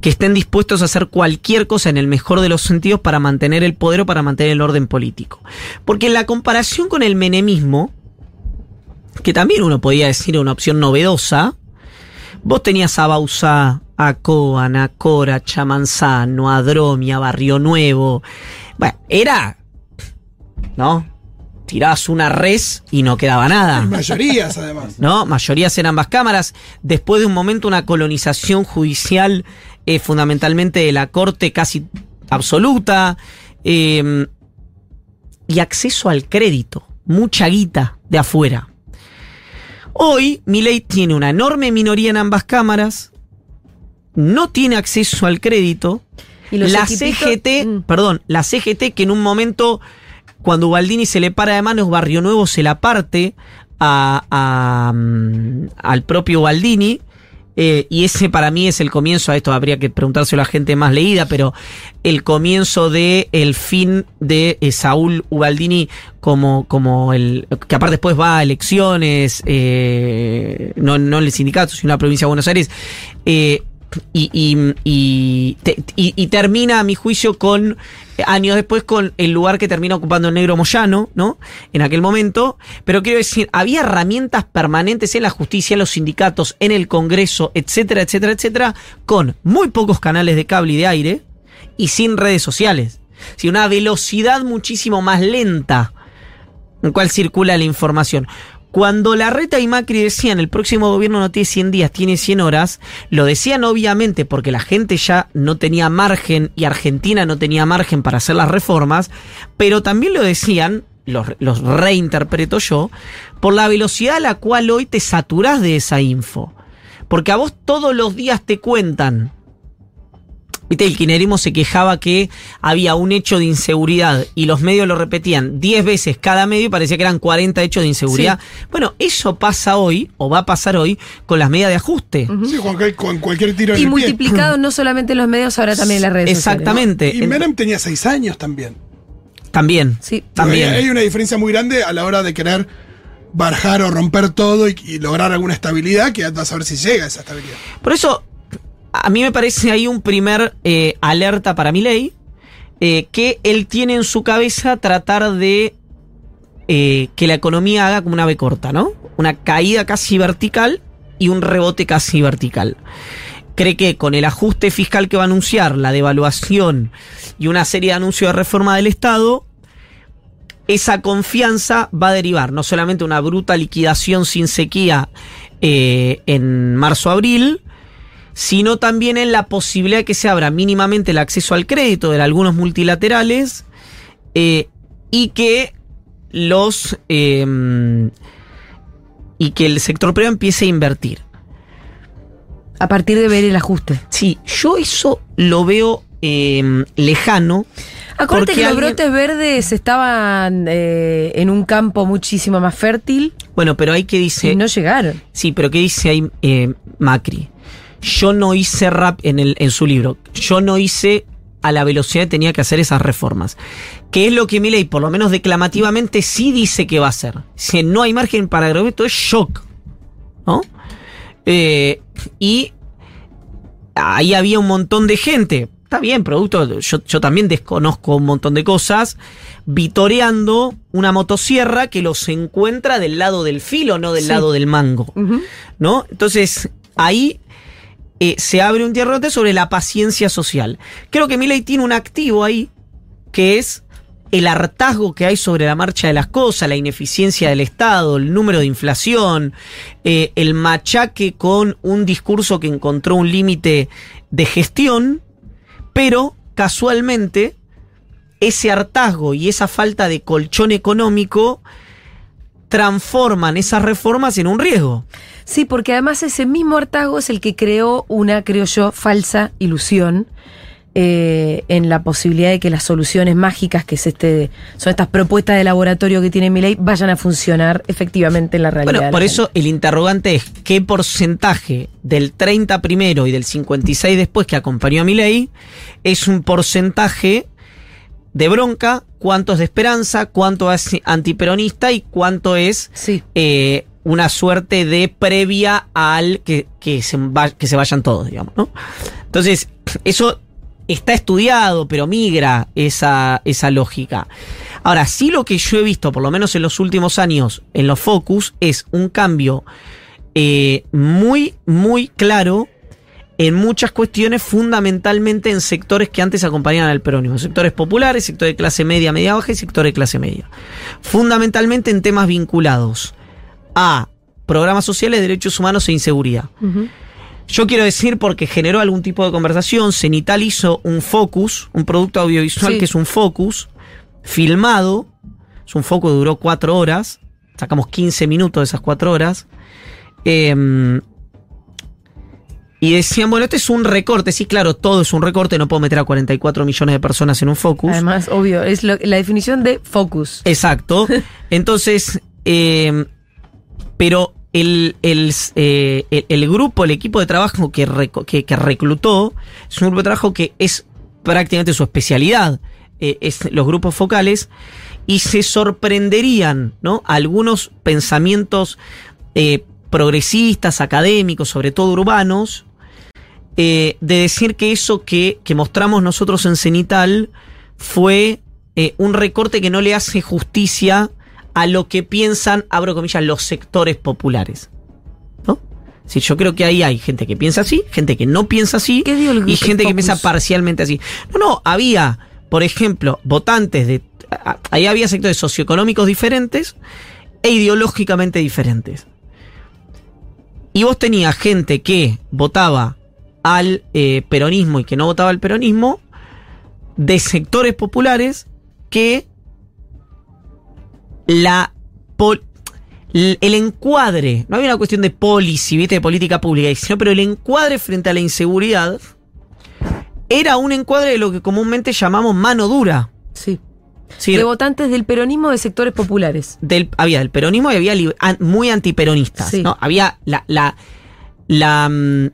que estén dispuestos a hacer cualquier cosa en el mejor de los sentidos para mantener el poder o para mantener el orden político. Porque en la comparación con el menemismo, que también uno podía decir una opción novedosa, vos tenías a Bausá, a Coan, a Cora, Chamanzano, a Barrio Nuevo. Bueno, era. ¿No? Tirabas una res y no quedaba nada. Mayorías, además. ¿no? Mayorías en ambas cámaras. Después de un momento, una colonización judicial, eh, fundamentalmente de la corte casi absoluta. eh, y acceso al crédito. Mucha guita de afuera. Hoy, Milei tiene una enorme minoría en ambas cámaras. No tiene acceso al crédito. Y los La equipitos- CGT, Mm. perdón, la CGT que en un momento, cuando Baldini se le para de manos, Barrio Nuevo se la parte a, a, mm, al propio Baldini. eh, y ese para mí es el comienzo, a esto habría que preguntárselo a gente más leída, pero el comienzo de fin de eh, Saúl Ubaldini como, como el, que aparte después va a elecciones, eh, no, no en el sindicato, sino en la provincia de Buenos Aires, eh, y, y- y y- termina, a mi juicio, con años después con el lugar que termina ocupando el negro Moyano, ¿no? En aquel momento. Pero quiero decir, había herramientas permanentes en la justicia, en los sindicatos, en el Congreso, etcétera, etcétera, etcétera, con muy pocos canales de cable y de aire y sin redes sociales. Sí, una velocidad muchísimo más lenta en cual circula la información. Cuando Larreta y Macri decían el próximo gobierno no tiene 100 días, tiene 100 horas, lo decían obviamente porque la gente ya no tenía margen y Argentina no tenía margen para hacer las reformas, pero también lo decían, los, los reinterpreto yo, por la velocidad a la cual hoy te saturás de esa info. Porque a vos todos los días te cuentan Viste, el kirchnerismo se quejaba que había un hecho de inseguridad y los medios lo repetían 10 veces cada medio y parecía que eran 40 hechos de inseguridad. Bueno, eso pasa hoy, o va a pasar hoy, con las medidas de ajuste. Sí, con, con cualquier tiro en Y el pie. multiplicado no solamente en los medios, ahora también en las redes sociales. Exactamente. Y En- Menem tenía seis años también. También. Sí. También. Hay, hay una diferencia muy grande a la hora de querer bajar o romper todo y, y lograr alguna estabilidad que vas a ver si llega a esa estabilidad. Por eso, a mí me parece ahí un primer eh, alerta para mi ley, que él tiene en su cabeza tratar de eh, que la economía haga como una B corta, ¿no? Una caída casi vertical y un rebote casi vertical. Cree que con el ajuste fiscal que va a anunciar, la devaluación y una serie de anuncios de reforma del Estado, esa confianza va a derivar no solamente una bruta liquidación sin sequía eh, en marzo-abril, sino también en la posibilidad de que se abra mínimamente el acceso al crédito de algunos multilaterales eh, y que los eh, y que el sector privado empiece a invertir. A partir de ver el ajuste. Sí, yo eso lo veo eh, lejano. Acuérdate que los brotes verdes estaban eh, en un campo muchísimo más fértil Bueno, pero hay que dice. y no llegaron. Sí, pero ¿qué dice ahí eh, Macri? Yo no hice rap en, el, en su libro. Yo no hice a la velocidad que tenía que hacer esas reformas. Que es lo que Milei, por lo menos declamativamente, sí dice que va a hacer. Si no hay margen para agroveto, es shock. ¿No? Eh, y ahí había un montón de gente. Está bien, producto. Yo, yo también desconozco un montón de cosas. Vitoreando una motosierra que los encuentra del lado del filo, no del Sí. lado del mango. ¿no? Entonces, ahí eh, se abre un tierrote sobre la paciencia social. Creo que Milei tiene un activo ahí, que es el hartazgo que hay sobre la marcha de las cosas, la ineficiencia del Estado, el número de inflación, eh, el machaque con un discurso que encontró un límite de gestión, pero casualmente ese hartazgo y esa falta de colchón económico transforman esas reformas en un riesgo. Sí, porque además ese mismo hartazgo es el que creó una, creo yo, falsa ilusión eh, en la posibilidad de que las soluciones mágicas, que es este, son estas propuestas de laboratorio que tiene mi ley, vayan a funcionar efectivamente en la realidad. Bueno, por eso el interrogante es qué porcentaje del 30 primero y del 56 después que acompañó a mi ley es un porcentaje de bronca, cuánto es de esperanza, cuánto es antiperonista y cuánto es. Sí. eh, una suerte de previa al que, que, se, va- que se vayan todos, digamos, ¿no? Entonces, eso está estudiado, pero migra esa, esa lógica. Ahora, sí lo que yo he visto, por lo menos en los últimos años, en los focus, es un cambio eh, muy, muy claro en muchas cuestiones, fundamentalmente en sectores que antes acompañaban al peronismo. Sectores populares, sector de clase media, media baja y sector de clase media. Fundamentalmente en temas vinculados a programas sociales, derechos humanos e inseguridad. Yo quiero decir porque generó algún tipo de conversación, Cenital hizo un focus, un producto audiovisual Sí. que es un focus, filmado, es un focus que duró cuatro horas, sacamos 15 minutos de esas cuatro horas, eh, y decían, bueno, este es un recorte, sí, claro, todo es un recorte, no puedo meter a 44 millones de personas en un focus. Además, obvio, es lo- la definición de focus. Exacto. Entonces, eh, pero el, el, eh, el- el grupo, el equipo de trabajo que, reco- que, que reclutó, es un grupo de trabajo que es prácticamente su especialidad, eh, es los grupos focales, y se sorprenderían, ¿no? Algunos pensamientos eh, progresistas, académicos, sobre todo urbanos, eh, de decir que eso que, que mostramos nosotros en Cenital fue eh, un recorte que no le hace justicia a lo que piensan, abro comillas, los sectores populares. ¿No? Si yo creo que ahí hay gente que piensa así, gente que no piensa así, ¿Qué dio el- y gente que piensa parcialmente así. No, no, había, por ejemplo, votantes de. Ahí había sectores socioeconómicos diferentes e ideológicamente diferentes. Y vos tenías gente que votaba al eh, peronismo y que no votaba al peronismo, de sectores populares que la pol- el encuadre, no había una cuestión de policy, ¿viste? de política pública, sino pero el encuadre frente a la inseguridad era un encuadre de lo que comúnmente llamamos mano dura. Sí. Sí, De votantes del peronismo de sectores populares. del, había del peronismo y había muy antiperonistas. Sí. ¿no? Había la, la, la mm,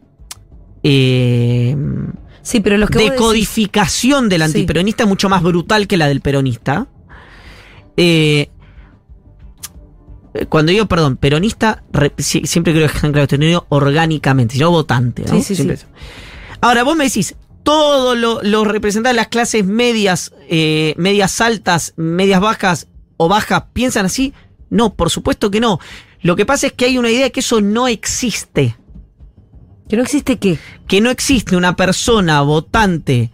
eh, Sí, pero los que decís- decodificación del Sí. antiperonista es mucho más brutal que la del peronista. Eh, cuando digo, perdón, peronista, re- si- siempre creo que dejar claro, entendiendo orgánicamente, yo votante. ¿no? Sí, sí, Siempre sí. Ahora, vos me decís, todos lo- los representantes de las clases medias, eh, medias altas, medias bajas o bajas piensan así. No, por supuesto que no. Lo que pasa es que hay una idea de que eso no existe Que no existe qué. que no existe una persona votante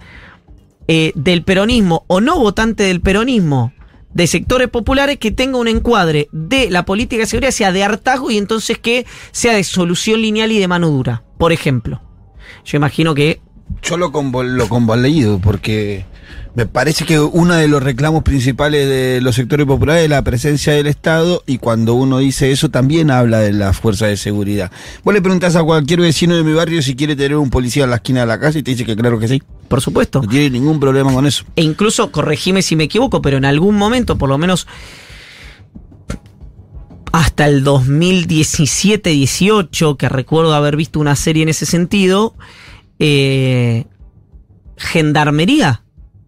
eh, del peronismo o no votante del peronismo de sectores populares que tenga un encuadre de la política de seguridad sea de hartazgo y entonces que sea de solución lineal y de mano dura, por ejemplo. Yo imagino que Yo lo, convo- lo convalido porque me parece que uno de los reclamos principales de los sectores populares es la presencia del Estado y cuando uno dice eso también habla de la fuerza de seguridad. Vos le preguntás a cualquier vecino de mi barrio si quiere tener un policía en la esquina de la casa y te dice que claro que sí. por supuesto. No tiene ningún problema con eso. E incluso, corregime si me equivoco, pero en algún momento, por lo menos hasta el 2017-18, que recuerdo haber visto una serie en ese sentido, eh, Gendarmería,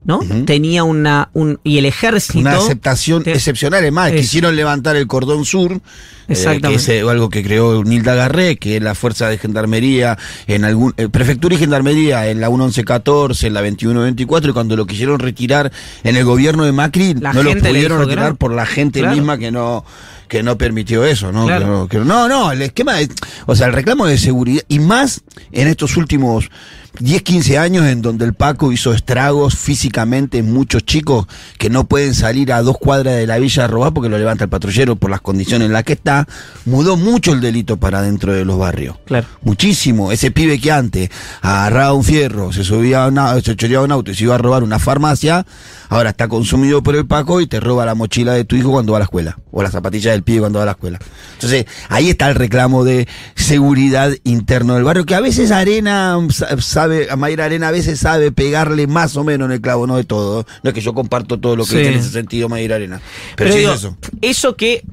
¿no? Tenía una... Un, y el ejército... Una aceptación te- excepcional. Es más, Es- quisieron levantar el cordón sur, eh, que Exactamente. es eh, algo que creó Nilda Garré, que es la fuerza de gendarmería en algún. eh, prefectura y gendarmería en la 1114, en la 2124, y cuando lo quisieron retirar en el gobierno de Macri, La no lo pudieron retirar por la gente Claro. misma que no que no permitió eso, ¿no? Claro. Que no, que no, no, el esquema, es- o sea, el reclamo de seguridad, y más en estos últimos 10, 15 años en donde el Paco hizo estragos físicamente en muchos chicos que no pueden salir a dos cuadras de la villa a robar porque lo levanta el patrullero por las condiciones en las que está, mudó mucho el delito para dentro de los barrios. Claro. Muchísimo. Ese pibe que antes agarraba un fierro, se subía a una, se choreaba un auto y se iba a robar una farmacia, ahora está consumido por el Paco y te roba la mochila de tu hijo cuando va a la escuela. O las zapatillas del pibe cuando va a la escuela. Entonces, ahí está el reclamo de seguridad interno del barrio, que a veces Arena sa- sabe, a Mayra Arena a veces sabe pegarle más o menos en el clavo, no de todo. No es que yo comparto todo lo que Sí. dice en ese sentido Mayra Arena. Pero, Pero, sí digo, es eso. eso que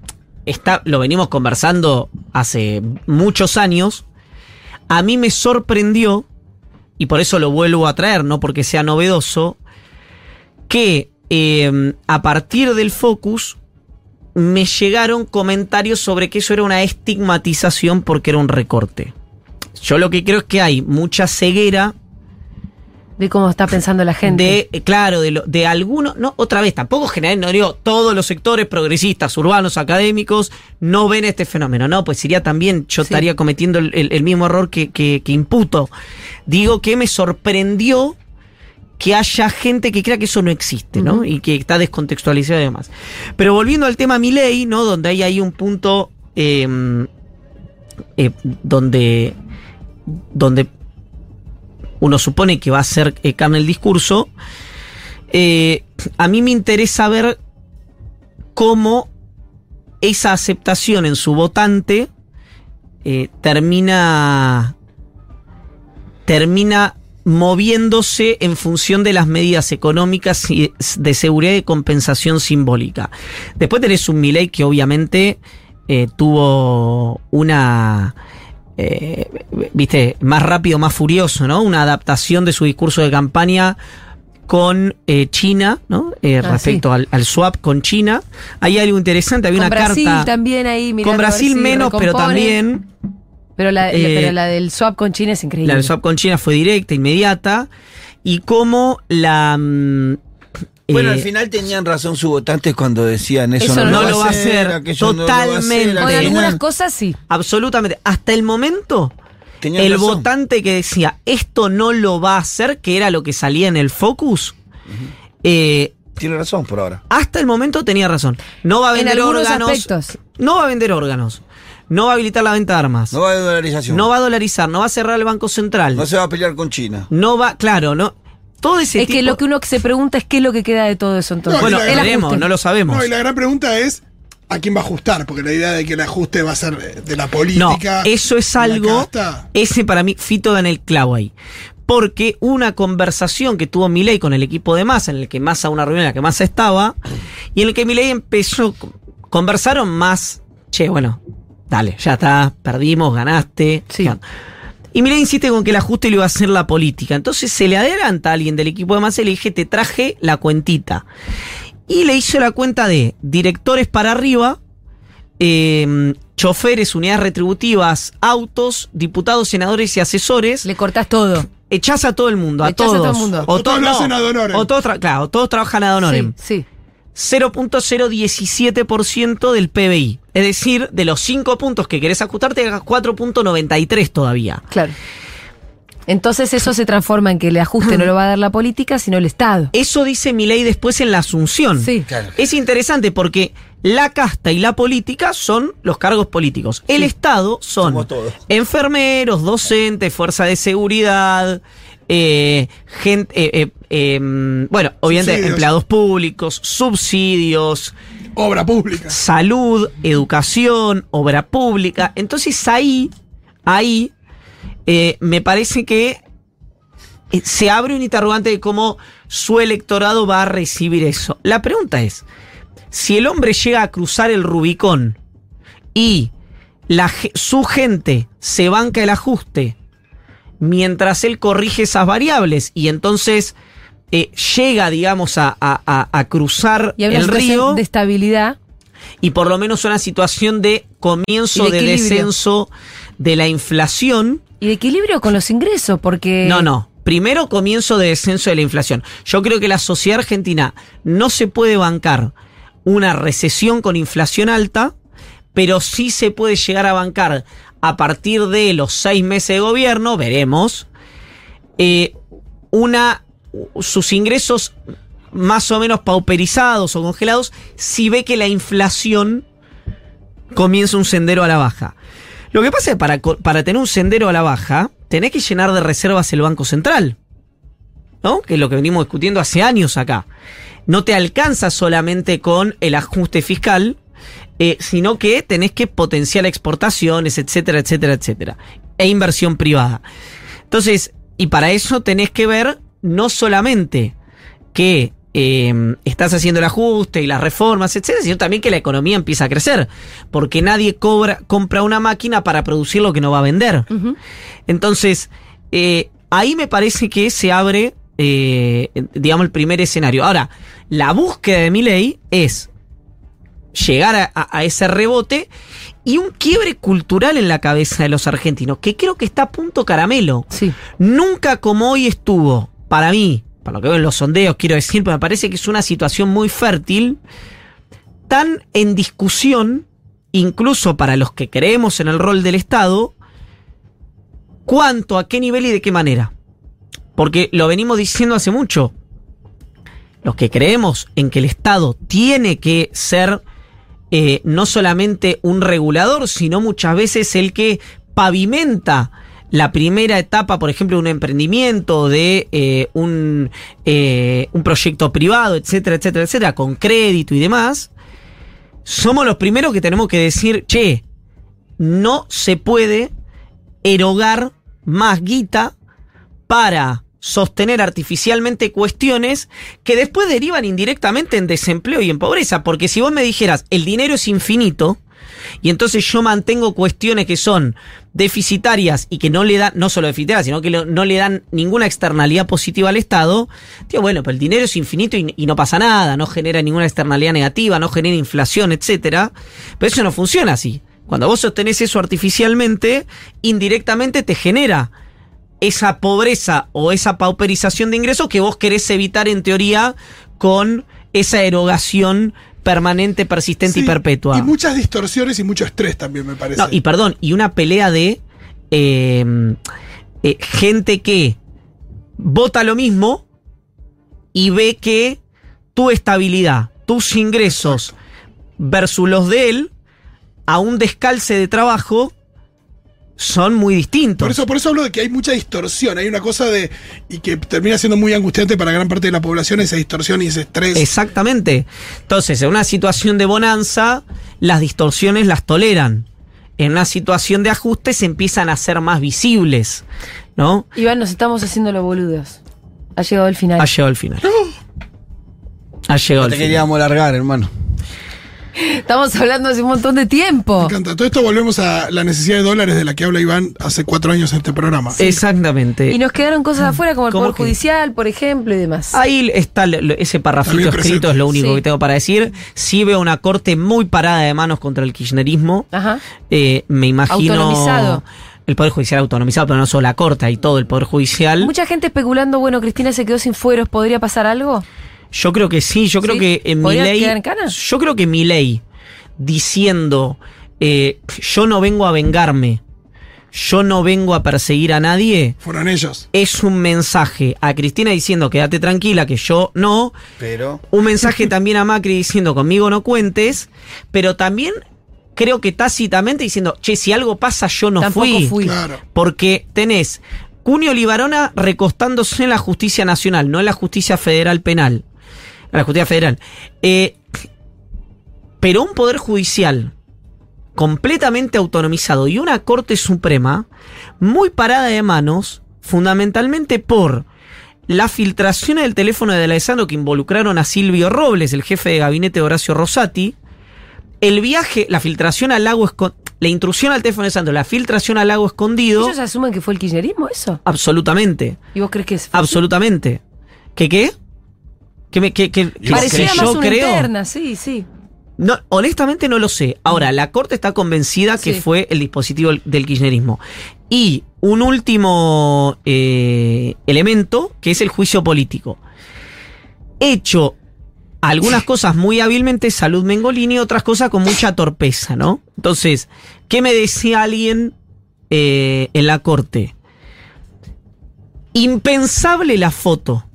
está, lo venimos conversando hace muchos años, a mí me sorprendió, y por eso lo vuelvo a traer, no porque sea novedoso, que eh, a partir del focus me llegaron comentarios sobre que eso era una estigmatización porque era un recorte. Yo lo que creo es que hay mucha ceguera De cómo está pensando la gente. de, eh, claro, de, lo, de algunos, no, otra vez, tampoco general, no digo, todos los sectores progresistas, urbanos, académicos, no ven este fenómeno. No, pues sería también, yo Sí. estaría cometiendo el, el- el mismo error que, que, que imputo. Digo que me sorprendió que haya gente que crea que eso no existe, ¿no? Y que está descontextualizado y demás. Pero volviendo al tema Milei, ¿no? Donde hay ahí un punto eh, eh, donde, donde uno supone que va a ser eh, carne el discurso, eh, a mí me interesa ver cómo esa aceptación en su votante eh, termina termina moviéndose en función de las medidas económicas y de seguridad y compensación simbólica. Después tenés un Milei que obviamente eh, tuvo una eh, viste, más rápido, más furioso, ¿no? Una adaptación de su discurso de campaña con eh, China, ¿no? Eh, Ah, respecto al, al swap con China. Hay algo interesante, había Con una Brasil carta. también ahí Con Brasil si menos, pero también Pero la, Eh, pero la del swap con China es increíble. La del swap con China fue directa, inmediata, y cómo la... mm, Bueno, eh, al final tenían razón sus votantes cuando decían eso, Eso no, no lo va a hacer, aquello no lo va a hacer, totalmente. Al Al algunas cosas sí. absolutamente, hasta el momento, tenían el razón. votante que decía, esto no lo va a hacer, que era lo que salía en el focus, eh, Tiene razón por ahora. hasta el momento tenía razón. No va a En vender órganos. aspectos. No va a vender órganos. No va a habilitar la venta de armas. No va a dolarización. No va a dolarizar, no va a cerrar el Banco Central. No se va a pelear con China. No va, claro, no. Todo ese Es tipo. que lo que uno se pregunta es qué es lo que queda de todo eso entonces. No, bueno, veremos, no lo sabemos. No, y la gran pregunta es a quién va a ajustar, porque la idea de que el ajuste va a ser de- la No, política. eso es algo. Ese para mí, Fito da en el clavo ahí. Porque una conversación que tuvo Milei con el equipo de Massa, en el que Massa, una reunión en la que Massa estaba, y en el que Milei empezó, conversaron más, che, bueno, dale, ya está, perdimos, ganaste. Sí. Y Milei insiste con que el ajuste lo iba a hacer la política. Entonces se le adelanta a alguien del equipo de Massa y le dije, te traje la cuentita. Y le hizo la cuenta de directores para arriba, eh, choferes, unidades retributivas, autos, diputados, senadores y asesores. Le cortás todo. Echás a todo el mundo, a echás a todos. todo el mundo. O todos lo hacen ad honorem. O todos, tra- claro, todos trabajan ad honorem. Sí, sí. 0.017% del PBI. Es decir, de los 5 puntos que querés ajustarte, hagas 4.93 todavía. Claro. Entonces eso se transforma en que el ajuste no lo va a dar la política, sino el Estado. Eso dice Milei después en la Asunción. Sí. Claro. Es interesante porque la casta y la política son los cargos políticos. El Sí. Estado son enfermeros, docentes, fuerza de seguridad, eh, gente, eh, eh, eh, bueno, obviamente Subsidios. empleados públicos, subsidios, Obra pública. salud, educación, obra pública. Entonces ahí, ahí, eh, me parece que eh, se abre un interrogante de cómo su electorado va a recibir eso. La pregunta es, si el hombre llega a cruzar el Rubicón y la, su gente se banca el ajuste mientras él corrige esas variables y entonces eh, llega, digamos, a, a- a- cruzar Y el río de estabilidad. y por lo menos una situación de comienzo de de, descenso de la inflación. Y de equilibrio con los ingresos, porque. No, no. Primero comienzo de descenso de la inflación. Yo creo que la sociedad argentina no se puede bancar una recesión con inflación alta, pero sí se puede llegar a bancar a partir de los seis meses de gobierno, veremos, eh, una sus ingresos más o menos pauperizados o congelados si ve que la inflación comienza un sendero a la baja. Lo que pasa es que para, para tener un sendero a la baja, tenés que llenar de reservas el Banco Central. ¿No? Que es lo que venimos discutiendo hace años acá. No te alcanza solamente con el ajuste fiscal, eh, sino que tenés que potenciar exportaciones, etcétera, etcétera, etcétera. E inversión privada. Entonces, y para eso tenés que ver no solamente que eh, estás haciendo el ajuste y las reformas, etcétera, sino también que la economía empieza a crecer. Porque nadie cobra, compra una máquina para producir lo que no va a vender. Entonces, eh, ahí me parece que se abre, eh, digamos, el primer escenario. Ahora, la búsqueda de mi ley es llegar a, a- a ese rebote y un quiebre cultural en la cabeza de los argentinos, que creo que está a punto caramelo. Sí. Nunca como hoy estuvo, para mí, para lo que veo en los sondeos, quiero decir, me parece que es una situación muy fértil, tan en discusión, incluso para los que creemos en el rol del Estado, cuánto, a qué nivel y de qué manera. Porque lo venimos diciendo hace mucho. Los que creemos en que el Estado tiene que ser eh, no solamente un regulador, sino muchas veces el que pavimenta la primera etapa, por ejemplo, de un emprendimiento, de eh, un, eh, un proyecto privado, etcétera, etcétera, etcétera, con crédito y demás, somos los primeros que tenemos que decir, che, no se puede erogar más guita para sostener artificialmente cuestiones que después derivan indirectamente en desempleo y en pobreza. Porque si vos me dijeras, el dinero es infinito, y entonces yo mantengo cuestiones que son deficitarias y que no le dan, no solo deficitarias, sino que no le dan ninguna externalidad positiva al Estado, tío, bueno, pero el dinero es infinito y, y no pasa nada, no genera ninguna externalidad negativa, no genera inflación, etcétera. Pero eso no funciona así. Cuando vos sostenés eso artificialmente, indirectamente te genera esa pobreza o esa pauperización de ingresos que vos querés evitar en teoría con esa erogación permanente, persistente y perpetua. Y muchas distorsiones y mucho estrés también, me parece. No, y perdón, y una pelea de eh, eh, gente que vota lo mismo y ve que tu estabilidad, tus ingresos versus los de él, a un descalce de trabajo, son muy distintos. Por eso, por eso hablo de que hay mucha distorsión, hay una cosa de. y que termina siendo muy angustiante para gran parte de la población esa distorsión y ese estrés. Exactamente. Entonces, en una situación de bonanza, las distorsiones las toleran. En una situación de ajuste se empiezan a hacer más visibles, ¿no? Iván, nos estamos haciendo los boludos. Ha llegado el final. Ha llegado el final. Ha llegado No el te final. queríamos largar, hermano. Estamos hablando hace un montón de tiempo. Me encanta. Todo esto volvemos a la necesidad de dólares de la que habla Iván hace cuatro años en este programa. Exactamente. Y nos quedaron cosas afuera como el ¿Cómo Poder que? Judicial, por ejemplo, y demás. Ahí está ese parrafito escrito, es lo único Sí. que tengo para decir. Sí veo una corte muy parada de manos contra el kirchnerismo. Ajá. Eh, me imagino. Autonomizado. El Poder Judicial autonomizado, pero no solo la corte, hay todo el Poder Judicial. Mucha gente especulando, bueno, Cristina se quedó sin fueros, ¿podría pasar algo? Yo creo que sí, yo creo ¿Sí? que en mi ¿Podría ley. quedar en cana? Yo creo que mi ley diciendo eh, yo no vengo a vengarme, yo no vengo a perseguir a nadie, Fueron ellos. es un mensaje a Cristina diciendo quédate tranquila, que yo no. Pero. Un mensaje también a Macri diciendo conmigo no cuentes, pero también creo que tácitamente diciendo, che, si algo pasa yo no Tampoco fui. fui. Claro. Porque tenés Cunio Libarona recostándose en la justicia nacional, no en la justicia federal penal. En la justicia federal. Eh, pero un poder judicial completamente autonomizado y una Corte Suprema muy parada de manos, fundamentalmente por la filtración del teléfono de Alessandro que involucraron a Silvio Robles, el jefe de gabinete de Horacio Rosati, el viaje, la filtración al lago escondido, la intrusión al teléfono de Alessandro, la filtración al lago escondido, ¿Ellos asumen que fue el kirchnerismo eso? absolutamente, ¿Y vos crees que es? absolutamente. ¿Qué qué? ¿Qué me, vos Parecía que más yo una creo? interna, sí, sí. No, honestamente no lo sé. Ahora, la Corte está convencida que Sí. fue el dispositivo del kirchnerismo. Y un último eh, elemento, que es el juicio político. Hecho algunas cosas muy hábilmente Salud Mengolini y otras cosas con mucha torpeza, ¿no? Entonces, ¿qué me decía alguien eh, en la Corte? Impensable la foto.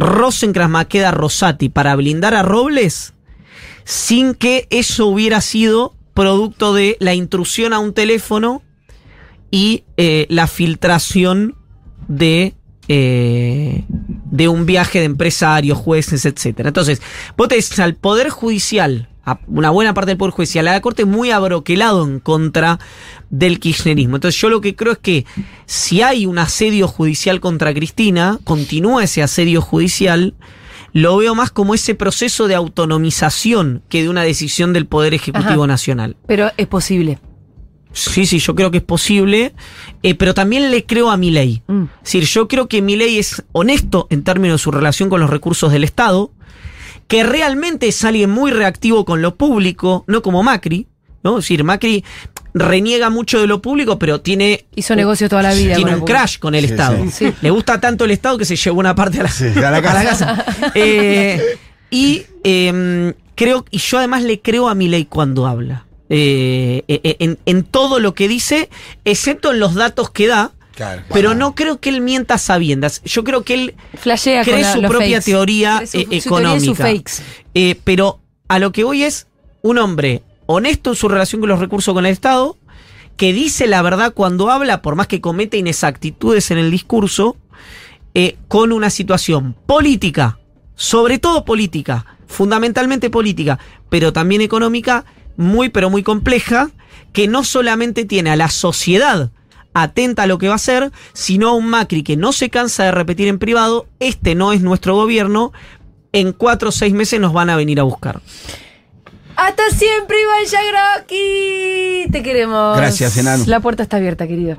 Rosencrantz Maqueda Rosati para blindar a Robles sin que eso hubiera sido producto de la intrusión a un teléfono y eh, la filtración de, eh, de un viaje de empresarios, jueces, etcétera. Entonces, vos tenés al Poder Judicial, una buena parte del Poder Judicial, a la Corte muy abroquelado en contra del kirchnerismo. Entonces, yo lo que creo es que si hay un asedio judicial contra Cristina, continúa ese asedio judicial, lo veo más como ese proceso de autonomización que de una decisión del Poder Ejecutivo Ajá. Nacional. Pero es posible. Sí, sí, yo creo que es posible, eh, pero también le creo a mi ley. Mm. Es decir, yo creo que mi ley es honesto en términos de su relación con los recursos del Estado, que realmente es alguien muy reactivo con lo público, no como Macri, ¿no? Es decir, Macri reniega mucho de lo público, pero tiene Hizo negocios toda la vida. tiene un crash con el Sí, Estado. sí. Sí. Le gusta tanto el Estado que se llevó una parte a la, Sí, a la casa. Eh, y eh, creo, y yo además le creo a mi ley cuando habla. Eh, eh, en, en todo lo que dice, excepto en los datos que da, Claro. pero no creo que él mienta a sabiendas. Yo creo que él Flashea con cree la- su propia fakes. teoría su- eh, su teoría y sus económica. fakes. Eh, pero a lo que voy es un hombre honesto en su relación con los recursos con el Estado, que dice la verdad cuando habla, por más que cometa inexactitudes en el discurso, eh, con una situación política, sobre todo política, fundamentalmente política, pero también económica, muy pero muy compleja, que no solamente tiene a la sociedad atenta a lo que va a hacer, sino a un Macri que no se cansa de repetir en privado, este no es nuestro gobierno, en cuatro o seis meses nos van a venir a buscar. Hasta siempre, Iván Yagroki. Te queremos. Gracias, enano. La puerta está abierta, querido.